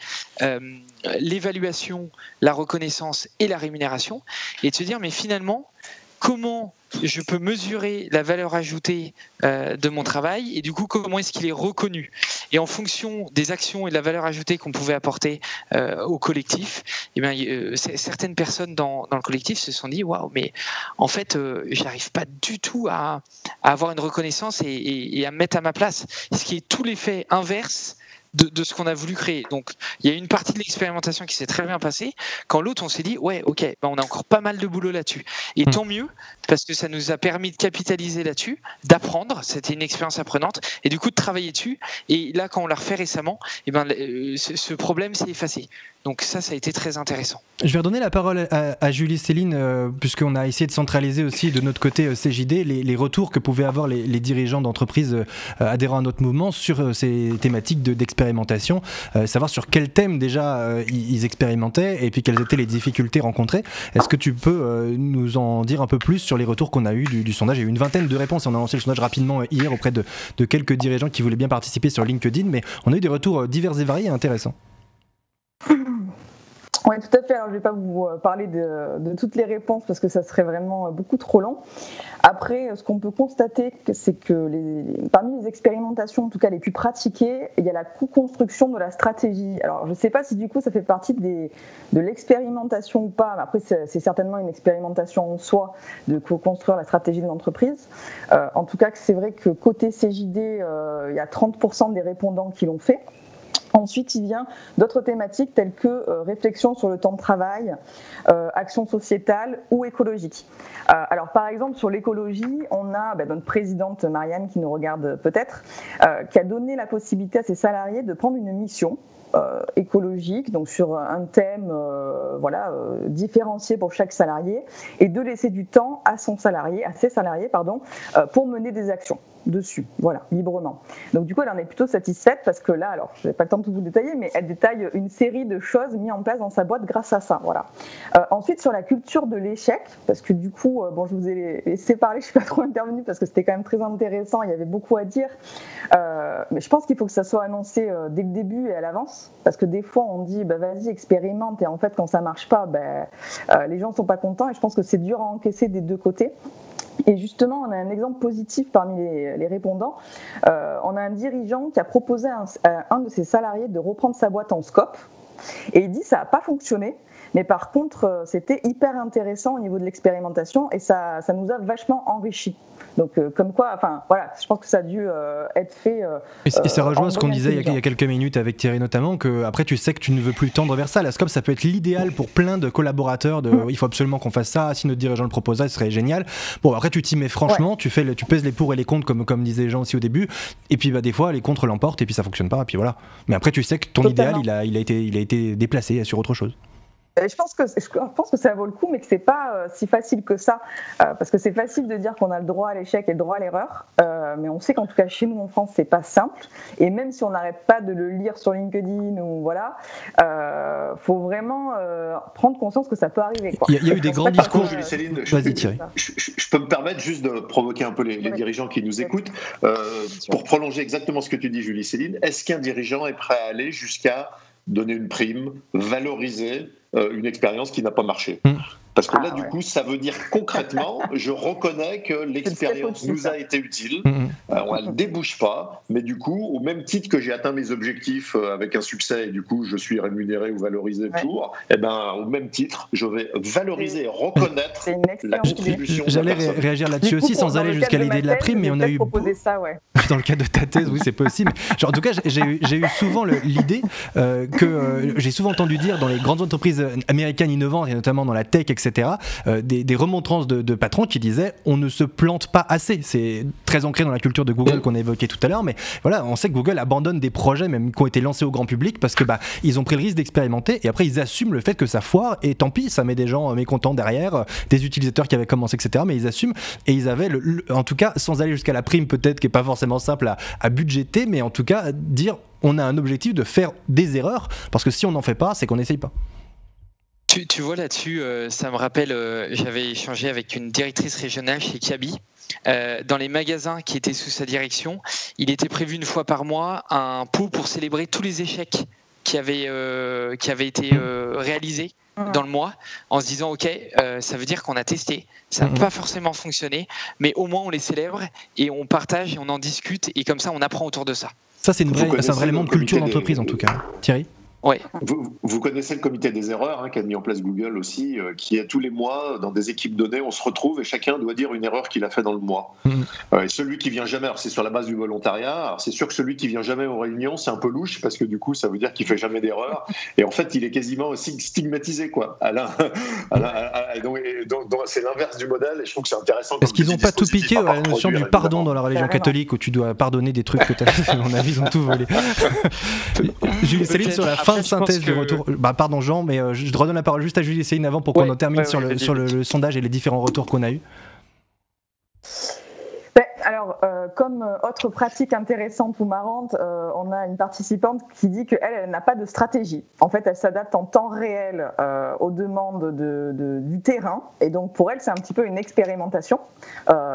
l'évaluation, la reconnaissance et la rémunération, et de se dire, mais finalement, comment je peux mesurer la valeur ajoutée de mon travail et du coup comment est-ce qu'il est reconnu? Et en fonction des actions et de la valeur ajoutée qu'on pouvait apporter euh, au collectif eh euh, certaines personnes dans, le collectif se sont dit waouh mais en fait j'arrive pas du tout à, avoir une reconnaissance et, et, à me mettre à ma place ce qui est tout l'effet inverse de, ce qu'on a voulu créer. Donc, il y a une partie de l'expérimentation qui s'est très bien passée, quand l'autre, on s'est dit, ouais, ok, bah, on a encore pas mal de boulot là-dessus. Et hmm. tant mieux, parce que ça nous a permis de capitaliser là-dessus, d'apprendre, c'était une expérience apprenante, et du coup de travailler dessus. Et là, quand on l'a refait récemment, et eh ben, euh, ce problème s'est effacé. Donc ça, ça a été très intéressant. Je vais redonner la parole à, Julie Céline, euh, puisqu'on a essayé de centraliser aussi de notre côté euh, CJD les, retours que pouvaient avoir les, dirigeants d'entreprises euh, adhérant à notre mouvement sur ces thématiques d'expérimentation, savoir sur quel thème déjà ils, expérimentaient et puis quelles étaient les difficultés rencontrées. Est-ce que tu peux nous en dire un peu plus sur les retours qu'on a eu du, sondage? Il y a eu une vingtaine de réponses, on a lancé le sondage rapidement hier auprès de, de quelques dirigeants qui voulaient bien participer sur LinkedIn, mais on a eu des retours divers et variés et intéressants. Oui, tout à fait. Alors, je ne vais pas vous euh, parler de, toutes les réponses parce que ça serait vraiment euh, beaucoup trop long. Après, ce qu'on peut constater, c'est que les, parmi les expérimentations, en tout cas les plus pratiquées, il y a la co-construction de la stratégie. Alors, je ne sais pas si du coup ça fait partie des, de l'expérimentation ou pas. Après, c'est certainement une expérimentation en soi de co-construire la stratégie de l'entreprise. Euh, en tout cas, c'est vrai que côté CJD, il y a 30% des répondants qui l'ont fait. Ensuite, il vient d'autres thématiques telles que euh, réflexion sur le temps de travail, euh, action sociétale ou écologique. Euh, alors, par exemple, sur l'écologie, on a bah, notre présidente Marianne qui nous regarde peut-être, qui a donné la possibilité à ses salariés de prendre une mission écologique, donc sur un thème voilà, différencié pour chaque salarié, et de laisser du temps à son salarié, à ses salariés, pour mener des actions dessus, voilà, librement. Donc du coup, elle en est plutôt satisfaite parce que là, alors, je n'ai pas le temps de tout vous détailler, mais elle détaille une série de choses mises en place dans sa boîte grâce à ça, voilà. Euh, Ensuite, sur la culture de l'échec, parce que du coup, euh, bon, je vous ai laissé parler, *laughs* je ne suis pas trop intervenue parce que c'était quand même très intéressant, il y avait beaucoup à dire. Euh, mais je pense qu'il faut que ça soit annoncé dès le début et à l'avance, parce que des fois, on dit, bah, vas-y, expérimente, et en fait, quand ça marche pas, bah, les gens ne sont pas contents, et je pense que c'est dur à encaisser des deux côtés. Et justement, on a un exemple positif parmi les, répondants. on a un dirigeant qui a proposé à un, de ses salariés de reprendre sa boîte en scope. Et il dit ça n'a pas fonctionné. Mais par contre, euh, c'était hyper intéressant au niveau de l'expérimentation et ça, ça nous a vachement enrichi. Donc, euh, comme quoi, enfin, voilà, je pense que ça a dû euh, être fait. et, ça rejoint ce qu'on disait il y, a, quelques minutes avec Thierry notamment, que après tu sais que tu ne veux plus tendre vers ça. La scope, ça peut être l'idéal pour plein de collaborateurs. De, mm. Il faut absolument qu'on fasse ça. Si notre dirigeant le proposait, ce serait génial. Bon, après tu t'y mets franchement, tu fais, tu pèses les pour et les contre comme comme disaient les gens aussi au début. Et puis bah des fois les contre l'emportent et puis ça fonctionne pas. Et puis voilà. Mais après tu sais que ton idéal, il a, il a été, il a été déplacé sur autre chose. Je pense que je pense que ça vaut le coup, mais que c'est pas euh, si facile que ça, euh, parce que c'est facile de dire qu'on a le droit à l'échec et le droit à l'erreur, euh, mais on sait qu'en tout cas chez nous en France c'est pas simple, et même si on n'arrête pas de le lire sur LinkedIn ou voilà, faut vraiment prendre conscience que ça peut arriver. Il y, a eu des grands discours. Julie Céline, je, je, peux me permettre juste de provoquer un peu les, les dirigeants qui nous écoutent pour prolonger exactement ce que tu dis, Julie Céline. Est-ce qu'un dirigeant est prêt à aller jusqu'à donner une prime, valoriser euh, une expérience qui n'a pas marché. Hmm. Parce que là, ah, du coup, ça veut dire concrètement, *laughs* je reconnais que l'expérience nous a été utile. Mm, mm. Euh, on ne débouche pas, mais du coup, au même titre que j'ai atteint mes objectifs euh, avec un succès et du coup, je suis rémunéré ou valorisé pour, et eh ben, au même titre, je vais valoriser et reconnaître la contribution. J'allais réagir là-dessus aussi sans aller jusqu'à l'idée de la prime, mais on a eu. Ça, ouais. *laughs* Dans le cas de ta thèse, oui, c'est possible. Genre, en tout cas, j'ai eu, souvent l'idée euh, que j'ai souvent entendu dire dans les grandes entreprises américaines innovantes et notamment dans la tech, etc euh, des, remontrances de, patrons qui disaient on ne se plante pas assez. C'est très ancré dans la culture de Google qu'on a évoqué tout à l'heure, mais voilà, on sait que Google abandonne des projets même qui ont été lancés au grand public parce que bah ils ont pris le risque d'expérimenter et après ils assument le fait que ça foire et tant pis, ça met des gens euh, mécontents derrière, euh, des utilisateurs qui avaient commencé, etc. Mais ils assument et ils avaient, le, en tout cas, sans aller jusqu'à la prime peut-être qui est pas forcément simple à, à budgéter, mais en tout cas dire on a un objectif de faire des erreurs parce que si on n'en fait pas, c'est qu'on n'essaye pas. Tu, vois là-dessus, euh, ça me rappelle, euh, j'avais échangé avec une directrice régionale chez Kiabi. Euh, dans les magasins qui étaient sous sa direction, il était prévu une fois par mois un pot pour célébrer tous les échecs qui avaient, qui avaient été réalisés dans le mois en se disant ok ça veut dire qu'on a testé. Ça n'a mhm. pas forcément fonctionné mais au moins on les célèbre et on partage et on en discute et comme ça on apprend autour de ça. Ça c'est un vrai élément de culture d'entreprise en tout cas Thierry? Vous, connaissez le comité des erreurs hein, qu'a mis en place Google aussi, euh, qui est tous les mois dans des équipes données, on se retrouve et chacun doit dire une erreur qu'il a fait dans le mois. Mm. Euh, et celui qui vient jamais, alors c'est sur la base du volontariat, c'est sûr que celui qui vient jamais aux réunions, c'est un peu louche parce que du coup, ça veut dire qu'il fait jamais d'erreur. Et en fait, il est quasiment aussi stigmatisé, quoi. Alain, *laughs* c'est l'inverse du modèle et je trouve que c'est intéressant. Parce qu'ils n'ont pas tout piqué à la notion du pardon dans la religion catholique où tu dois pardonner des trucs que tu as fait, à mon avis, ils ont tout volé. *laughs* Julie Céline sur la fin synthèse du retour. Bah, pardon Jean, mais euh, je redonne la parole juste à Julie Céline avant pour qu'on en termine sur, le, sur le, sondage et les différents retours qu'on a eu alors, euh, comme euh, autre pratique intéressante ou marrante, euh, on a une participante qui dit qu'elle, elle, n'a pas de stratégie. En fait, elle s'adapte en temps réel aux demandes de, du terrain. Et donc, pour elle, c'est un petit peu une expérimentation.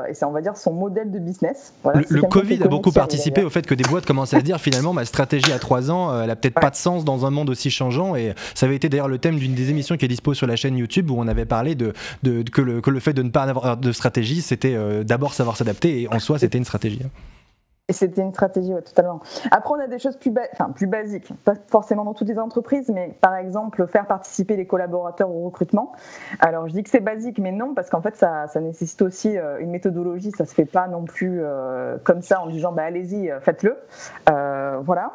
et c'est, on va dire, son modèle de business. le, Covid a beaucoup participé au fait que des boîtes commencent à dire finalement, ma stratégie à trois ans, elle a peut-être pas de sens dans un monde aussi changeant. Et ça avait été d'ailleurs le thème d'une des émissions qui est dispo sur la chaîne YouTube où on avait parlé de, de que, le, que, le, fait de ne pas avoir de stratégie, c'était d'abord savoir s'adapter. Et soi, c'était une stratégie. Et c'était une stratégie, oui, totalement. Après, on a des choses plus, basiques, pas forcément dans toutes les entreprises, mais par exemple, faire participer les collaborateurs au recrutement. Alors, je dis que c'est basique, mais non, parce qu'en fait, ça, nécessite aussi euh, une méthodologie. Ça se fait pas non plus euh, comme ça en disant, bah, allez-y, euh, faites-le. voilà.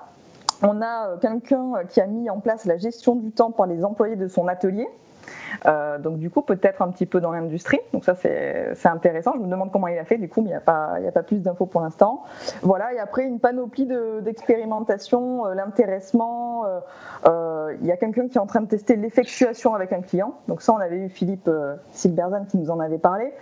On a quelqu'un qui a mis en place la gestion du temps pour les employés de son atelier. Euh, donc du coup, peut-être un petit peu dans l'industrie. Donc ça, c'est intéressant. Je me demande comment il a fait, du coup, mais il n'y a, pas, a pas plus d'infos pour l'instant. Voilà, et après, une panoplie d'expérimentation, euh, l'intéressement. Euh, il y a quelqu'un qui est en train de tester l'effectuation avec un client. Donc ça, on avait eu Philippe Silberzan qui nous en avait parlé.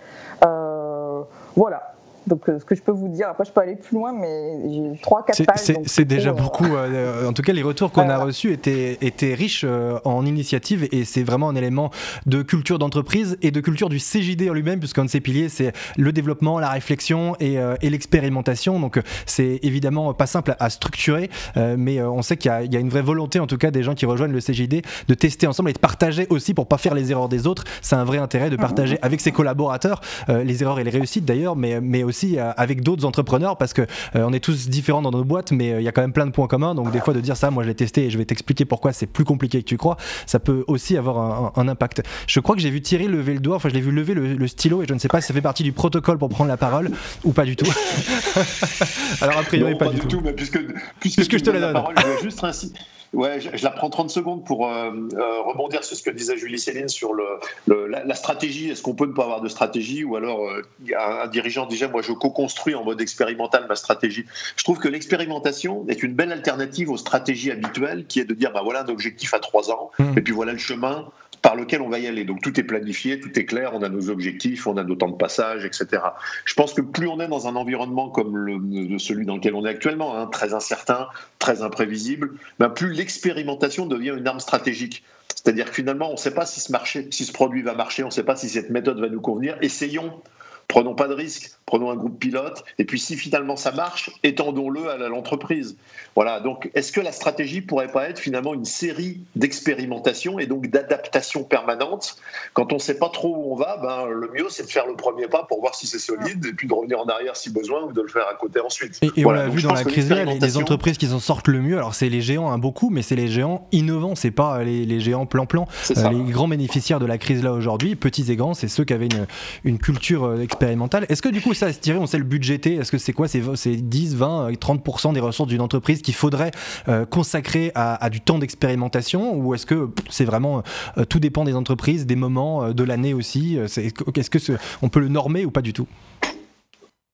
voilà, Donc ce que je peux vous dire, après je peux aller plus loin, mais j'ai 3-4 pages. C'est déjà beaucoup. en tout cas, les retours qu'on a reçus étaient, étaient riches en initiatives et c'est vraiment un élément de culture d'entreprise et de culture du CJD en lui-même, puisqu'un de ses piliers, c'est le développement, la réflexion et, et l'expérimentation. Donc c'est évidemment pas simple à, structurer, mais on sait qu'il y, y, a une vraie volonté, en tout cas, des gens qui rejoignent le CJD, de tester ensemble et de partager aussi pour pas faire les erreurs des autres. C'est un vrai intérêt de partager avec ses collaborateurs euh, les erreurs et les réussites d'ailleurs, mais, mais aussi euh, avec d'autres entrepreneurs parce que euh, on est tous différents dans nos boîtes, mais il y a quand même plein de points communs. Donc des fois de dire ça, moi je l'ai testé et je vais t'expliquer pourquoi c'est plus compliqué que tu crois, ça peut aussi avoir un, impact. Je crois que j'ai vu Thierry lever le doigt, enfin je l'ai vu lever le, stylo et je ne sais pas si ça fait partie du protocole pour prendre la parole ou pas du tout. *laughs* Alors a priori pas, du tout. mais puisque, puisque, je te la donne. Parole, je vais juste ainsi, *laughs* Ouais, je, la prends 30 secondes pour euh, euh, rebondir sur ce que disait Julie Céline sur le, la, stratégie. Est-ce qu'on peut ne pas avoir de stratégie Ou alors, euh, un dirigeant déjà, moi je co-construis en mode expérimental ma stratégie. Je trouve que l'expérimentation est une belle alternative aux stratégies habituelles qui est de dire, bah voilà un objectif à 3 ans, mmh. et puis voilà le chemin par lequel on va y aller. Donc tout est planifié, tout est clair, on a nos objectifs, on a nos temps de passage, etc. Je pense que plus on est dans un environnement comme celui dans lequel on est actuellement, hein, très incertain, très imprévisible, ben plus l'expérimentation devient une arme stratégique. C'est-à-dire que finalement, on ne sait pas si ce, marché, si ce produit va marcher, on ne sait pas si cette méthode va nous convenir. Essayons Prenons pas de risques, prenons un groupe pilote, et puis si finalement ça marche, étendons-le à l'entreprise. Voilà, donc est-ce que la stratégie pourrait pas être finalement une série d'expérimentations et donc d'adaptations permanentes Quand on ne sait pas trop où on va, ben, le mieux c'est de faire le premier pas pour voir si c'est solide, et puis de revenir en arrière si besoin, ou de le faire à côté ensuite. Et, on l'a vu dans la crise les, entreprises qui s'en sortent le mieux, alors c'est les géants, hein, beaucoup, mais c'est les géants innovants, c'est pas les, géants plan-plan. Euh, les grands bénéficiaires de la crise là aujourd'hui, petits et grands, c'est ceux qui avaient une, une culture euh, Est-ce que du coup, ça, se tirer, on sait le budgéter Est-ce que c'est quoi C'est 10, 20, 30% des ressources d'une entreprise qu'il faudrait euh, consacrer à, du temps d'expérimentation? Ou est-ce que c'est vraiment euh, tout dépend des entreprises, des moments, euh, de l'année aussi Est-ce que on peut le normer ou pas du tout?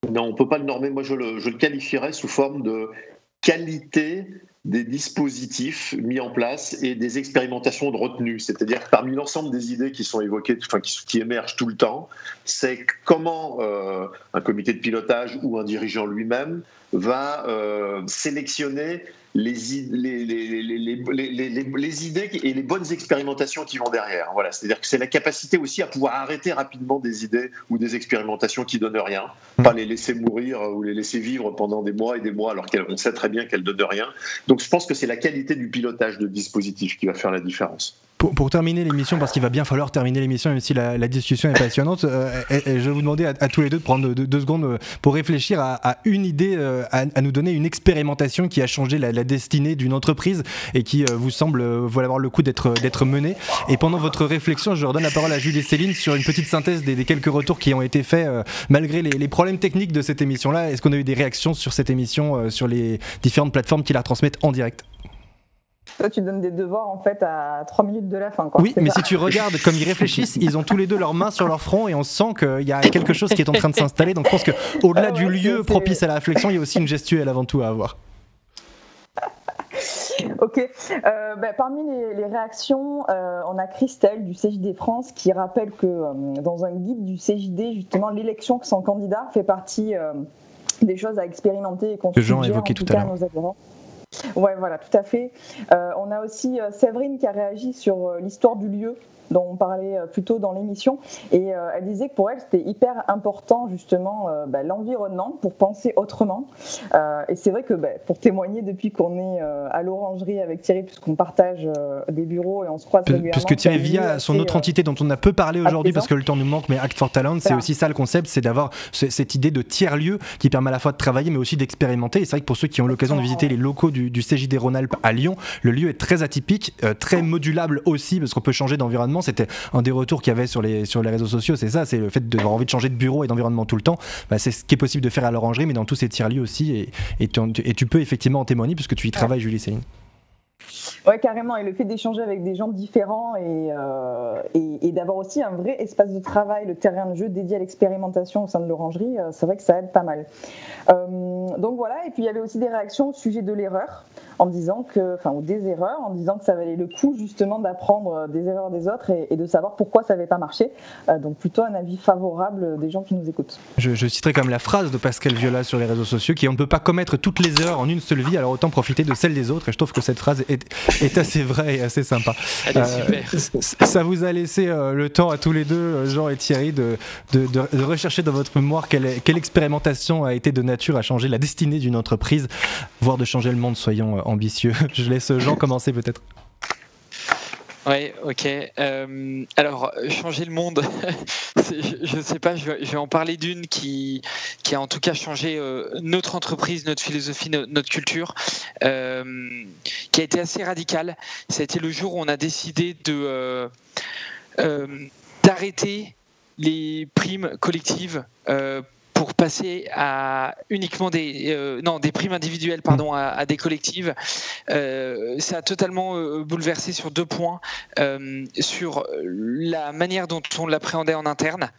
Non, on ne peut pas le normer. Moi, je le, je le qualifierais sous forme de qualité des dispositifs mis en place et des expérimentations de retenue. C'est-à-dire que parmi l'ensemble des idées qui sont évoquées, enfin, qui, émergent tout le temps, c'est comment euh, un comité de pilotage ou un dirigeant lui-même va euh, sélectionner les, les, les, les, idées et les bonnes expérimentations qui vont derrière. Voilà, c'est-à-dire que c'est la capacité aussi à pouvoir arrêter rapidement des idées ou des expérimentations qui donnent rien, mmh. pas les laisser mourir ou les laisser vivre pendant des mois et des mois alors qu'on sait très bien qu'elles donnent rien. Donc je pense que c'est la qualité du pilotage de dispositif qui va faire la différence. Pour, terminer l'émission, parce qu'il va bien falloir terminer l'émission, même si la, discussion est passionnante, euh, je vais vous demander à, tous les deux de prendre deux, secondes euh, pour réfléchir à, une idée, euh, à, nous donner une expérimentation qui a changé la, destinée d'une entreprise et qui vous semble avoir le coup d'être menée. Et pendant votre réflexion, je redonne la parole à Julie et Céline sur une petite synthèse des, quelques retours qui ont été faits malgré les, les, problèmes techniques de cette émission-là. Est-ce qu'on a eu des réactions sur cette émission, sur les différentes plateformes qui la transmettent en direct? Toi, tu donnes des devoirs en fait à 3 minutes de la fin. Oui, mais si tu regardes comme ils réfléchissent, ils ont tous les deux leurs mains sur leur front et on sent qu'il y a quelque chose qui est en train de s'installer. Donc je pense qu'au-delà ah du lieu propice à la réflexion, il y a aussi une gestuelle avant tout à avoir. *laughs* ok. Euh, ben, parmi les, réactions, euh, on a Christelle du CJD France qui rappelle que euh, dans un guide du CJD, justement, l'élection de son candidat fait partie des choses à expérimenter et qu'on suggère en tout, tout à, à nos adhérents. Ouais, voilà, tout à fait. Euh, on a aussi euh, Séverine qui a réagi sur euh, l'histoire du lieu dont on parlait euh, plus tôt dans l'émission. Et euh, elle disait que pour elle, c'était hyper important justement euh, bah, l'environnement pour penser autrement. et c'est vrai que bah, pour témoigner depuis qu'on est à l'orangerie avec Thierry, puisqu'on partage des bureaux et on se croise régulièrement. Puisque Thierry, via son autre entité dont on a peu parlé aujourd'hui parce que le temps nous manque, mais Act for Talent, c'est aussi ça le concept, c'est d'avoir cette idée de tiers-lieu qui permet à la fois de travailler mais aussi d'expérimenter. Et c'est vrai que pour ceux qui ont l'occasion de visiter les locaux du, du CJD Rhône-Alpes à Lyon, le lieu est très atypique, très modulable aussi parce qu'on peut changer d'environnement c'était un des retours qu'il y avait sur les, sur les réseaux sociaux, c'est ça, c'est le fait d'avoir envie de changer de bureau et d'environnement tout le temps. Bah, c'est ce qui est possible de faire à l'orangerie, mais dans tous ces tiers-lieux aussi. Et, et, tu, peux effectivement en témoigner puisque tu y travailles, Julie Céline. Ouais, carrément. Et le fait d'échanger avec des gens différents euh, et, et, d'avoir aussi un vrai espace de travail, le terrain de jeu dédié à l'expérimentation au sein de l'orangerie, euh, c'est vrai que ça aide pas mal. Euh, donc voilà. Et puis il y avait aussi des réactions au sujet de l'erreur. En disant que, enfin, ou des erreurs, en disant que ça valait le coup justement d'apprendre des erreurs des autres et, de savoir pourquoi ça n'avait pas marché. donc plutôt un avis favorable des gens qui nous écoutent. Je, je citerai comme la phrase de Pascal Viola sur les réseaux sociaux qui on ne peut pas commettre toutes les erreurs en une seule vie, alors autant profiter de celle des autres. Et je trouve que cette phrase est, est assez vraie et assez sympa. ça vous a laissé le temps à tous les deux, Jean et Thierry, de, de, de rechercher dans votre mémoire quelle, quelle expérimentation a été de nature à changer la destinée d'une entreprise, voire de changer le monde, soyons euh, ambitieux. *laughs* Je laisse Jean commencer peut-être. Oui, ok. Euh, alors, changer le monde, *laughs* je ne sais pas, je vais, en parler d'une qui, qui a en tout cas changé euh, notre entreprise, notre philosophie, notre culture, qui a été assez radicale. Ça a été le jour où on a décidé d'arrêter les primes collectives euh, pour passer à uniquement des euh, non des primes individuelles pardon à, des collectives euh, ça a totalement bouleversé sur deux points sur la manière dont on l'appréhendait en interne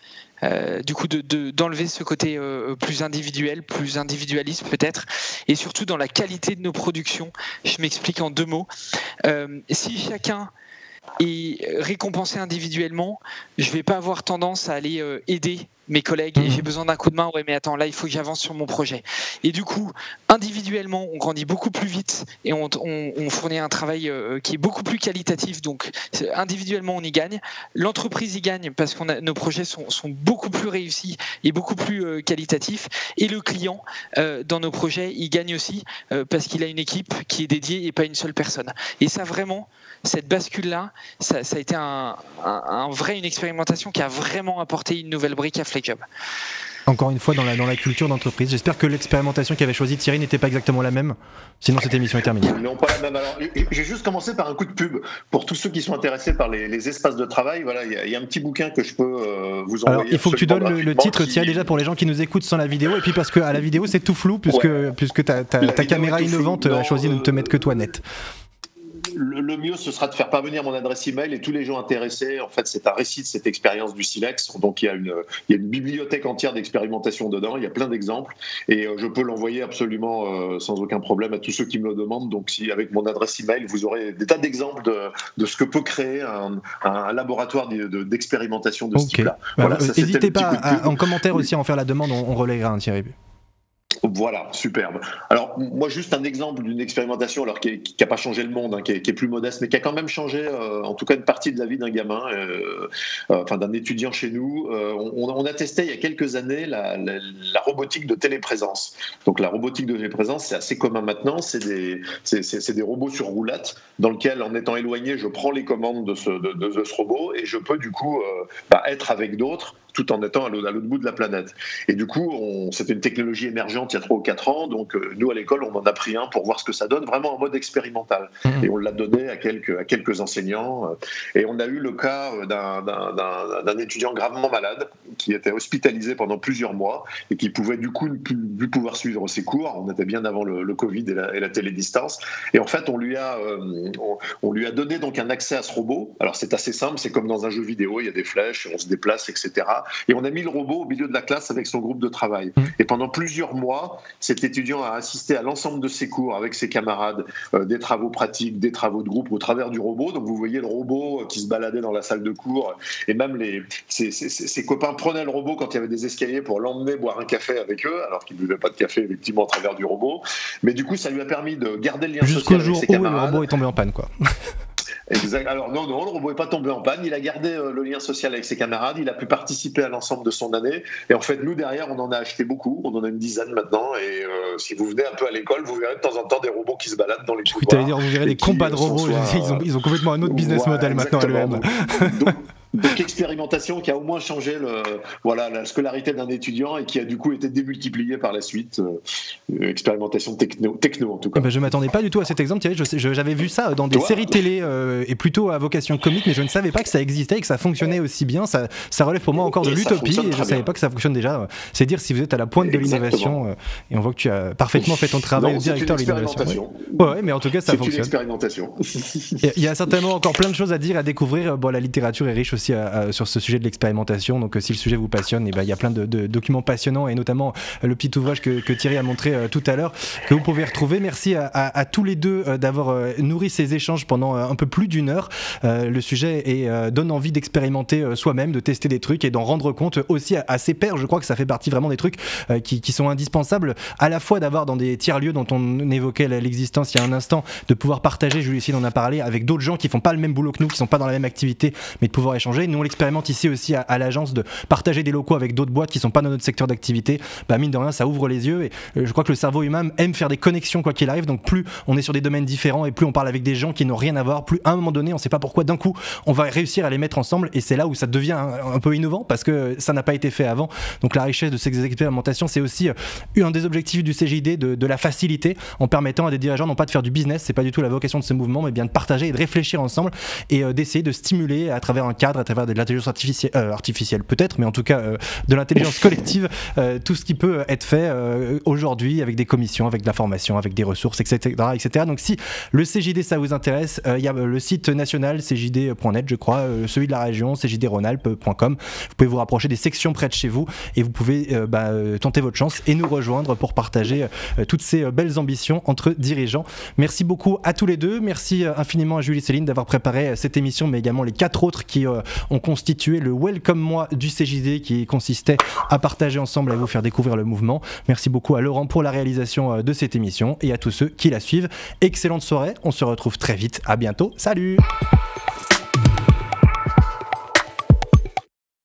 du coup d'enlever de, ce côté plus individuel plus individualiste peut-être et surtout dans la qualité de nos productions. Je m'explique en deux mots. Si chacun et récompenser individuellement, je vais pas avoir tendance à aller euh, aider mes collègues et j'ai mhm. besoin d'un coup de main. Ouais, mais attends, là, il faut que j'avance sur mon projet. Et du coup, individuellement, on grandit beaucoup plus vite et on, fournit un travail euh, qui est beaucoup plus qualitatif. Donc, individuellement, on y gagne. L'entreprise y gagne parce que nos projets sont, beaucoup plus réussis et beaucoup plus euh, qualitatifs. Et le client, dans nos projets, il gagne aussi parce qu'il a une équipe qui est dédiée et pas une seule personne. Et ça, vraiment, cette bascule-là, ça, a été un, vrai, une expérimentation qui a vraiment apporté une nouvelle brique à FlakeJob. Encore une fois, dans la, dans la culture d'entreprise. J'espère que l'expérimentation qu'avait choisie Thierry n'était pas exactement la même. Sinon, cette émission est terminée. Non, pas la même. Alors, j'ai juste commencé par un coup de pub. Pour tous ceux qui sont intéressés par les, espaces de travail, voilà, il y, a un petit bouquin que je peux euh, vous envoyer. Alors, il faut que tu donnes le, titre, Thierry, déjà pour les gens qui nous écoutent sans la vidéo. Et puis parce qu'à la vidéo, c'est tout flou, puisque, puisque ta, ta caméra innovante a choisi de ne te mettre que toi net le, mieux, ce sera de faire parvenir mon adresse email et tous les gens intéressés. En fait, c'est un récit de cette expérience du Silex. Donc, il y a une, il y a une bibliothèque entière d'expérimentation dedans. Il y a plein d'exemples. Et euh, je peux l'envoyer absolument euh, sans aucun problème à tous ceux qui me le demandent. Donc, si avec mon adresse email, vous aurez des tas d'exemples de, de, ce que peut créer un, un laboratoire d'expérimentation de, ce type-là. Voilà, N'hésitez pas en commentaire aussi à en faire la demande. On, on relèguera un Thierry. Voilà, superbe. Alors, moi, juste un exemple d'une expérimentation alors, qui n'a pas changé le monde, hein, qui, est, plus modeste, mais qui a quand même changé, euh, en tout cas, une partie de la vie d'un gamin, euh, euh, enfin d'un étudiant chez nous. On, a testé il y a quelques années la, robotique de téléprésence. Donc, la robotique de téléprésence, c'est assez commun maintenant. C'est des, des, robots sur roulette dans lesquels, en étant éloigné, je prends les commandes de ce, de, ce robot et je peux, du coup, bah, être avec d'autres tout en étant à l'autre bout de la planète. Et du coup, c'était une technologie émergente il y a 3 ou 4 ans, donc euh, nous à l'école, on en a pris un pour voir ce que ça donne, vraiment en mode expérimental. Mmh. Et on l'a donné à quelques, à quelques enseignants. Euh, et on a eu le cas euh, d'un étudiant gravement malade qui était hospitalisé pendant plusieurs mois et qui pouvait du coup ne plus pouvoir suivre ses cours. On était bien avant le, Covid et la, et la, télédistance. Et en fait, on lui a, on, lui a donné donc un accès à ce robot. Alors c'est assez simple, c'est comme dans un jeu vidéo, il y a des flèches, on se déplace, etc. Et on a mis le robot au milieu de la classe avec son groupe de travail. Mmh. Et pendant plusieurs mois, cet étudiant a assisté à l'ensemble de ses cours avec ses camarades, euh, des travaux pratiques, des travaux de groupe au travers du robot. Donc vous voyez le robot qui se baladait dans la salle de cours et même les, ses, copains prenaient le robot quand il y avait des escaliers pour l'emmener boire un café avec eux, alors qu'il ne buvait pas de café effectivement à travers du robot. Mais du coup, ça lui a permis de garder le lien social avec ses camarades. Jusqu'au jour où le robot est tombé en panne, quoi. *laughs* Alors non, non, le robot n'est pas tombé en panne. Il a gardé euh, le lien social avec ses camarades. Il a pu participer à l'ensemble de son année. Et en fait, nous derrière, on en a acheté beaucoup. On en a une dizaine maintenant. Et euh, si vous venez un peu à l'école, vous verrez de temps en temps des robots qui se baladent dans les couloirs. vous verrez des combats de robots. *laughs* Ils, ont, ils, ont, complètement un autre business model maintenant à l'EM. Donc expérimentation qui a au moins changé le, voilà, la scolarité d'un étudiant et qui a du coup été démultipliée par la suite. Euh, expérimentation techno, techno en tout cas. Eh ben, je ne m'attendais pas du tout à cet exemple. J'avais vu ça dans des séries télé euh, et plutôt à vocation comique, mais je ne savais pas que ça existait et que ça fonctionnait aussi bien. Ça, ça relève pour moi encore de l'utopie et je ne savais pas que ça fonctionne déjà. C'est dire si vous êtes à la pointe de l'innovation euh, et on voit que tu as parfaitement fait ton travail de directeur de l'innovation. Ouais. mais en tout cas ça fonctionne. Une expérimentation. Il y a certainement encore plein de choses à dire, à découvrir. Bon, la littérature est riche aussi sur ce sujet de l'expérimentation. Donc si le sujet vous passionne, eh ben, il y a plein de, documents passionnants et notamment le petit ouvrage que, Thierry a montré tout à l'heure que vous pouvez retrouver. Merci à, tous les deux d'avoir nourri ces échanges pendant un peu plus d'une heure. le sujet donne envie d'expérimenter soi-même, de tester des trucs et d'en rendre compte aussi à, ses pairs. Je crois que ça fait partie vraiment des trucs qui, sont indispensables à la fois d'avoir dans des tiers-lieux dont on évoquait l'existence il y a un instant, de pouvoir partager, Julie en a parlé, avec d'autres gens qui font pas le même boulot que nous, qui sont pas dans la même activité, mais de pouvoir échanger. Nous, on l'expérimente ici aussi à, l'agence de partager des locaux avec d'autres boîtes qui sont pas dans notre secteur d'activité. Bah, mine de rien, ça ouvre les yeux et euh, je crois que le cerveau humain aime faire des connexions quoi qu'il arrive. Donc, plus on est sur des domaines différents et plus on parle avec des gens qui n'ont rien à voir, plus à un moment donné, on sait pas pourquoi d'un coup, on va réussir à les mettre ensemble et c'est là où ça devient un, peu innovant parce que ça n'a pas été fait avant. Donc, la richesse de ces expérimentations, c'est aussi euh, un des objectifs du CGID de, de la facilité en permettant à des dirigeants non pas de faire du business, c'est pas du tout la vocation de ce mouvement, mais bien de partager et de réfléchir ensemble et euh, d'essayer de stimuler à travers un cadre, à travers de l'intelligence artificielle, euh, artificielle peut-être, mais en tout cas euh, de l'intelligence collective, tout ce qui peut être fait aujourd'hui avec des commissions, avec de la formation, avec des ressources, etc., etc. Donc si le CJD ça vous intéresse, il y a le site national cjd.net, je crois, celui de la région cjdronalp.com. Vous pouvez vous rapprocher des sections près de chez vous et vous pouvez bah, tenter votre chance et nous rejoindre pour partager toutes ces belles ambitions entre dirigeants. Merci beaucoup à tous les deux. Merci euh, infiniment à Julie Céline d'avoir préparé euh, cette émission, mais également les quatre autres qui euh, ont constitué le Welcome Moi du CJD qui consistait à partager ensemble et à vous faire découvrir le mouvement. Merci beaucoup à Laurent pour la réalisation de cette émission et à tous ceux qui la suivent. Excellente soirée. On se retrouve très vite. À bientôt. Salut!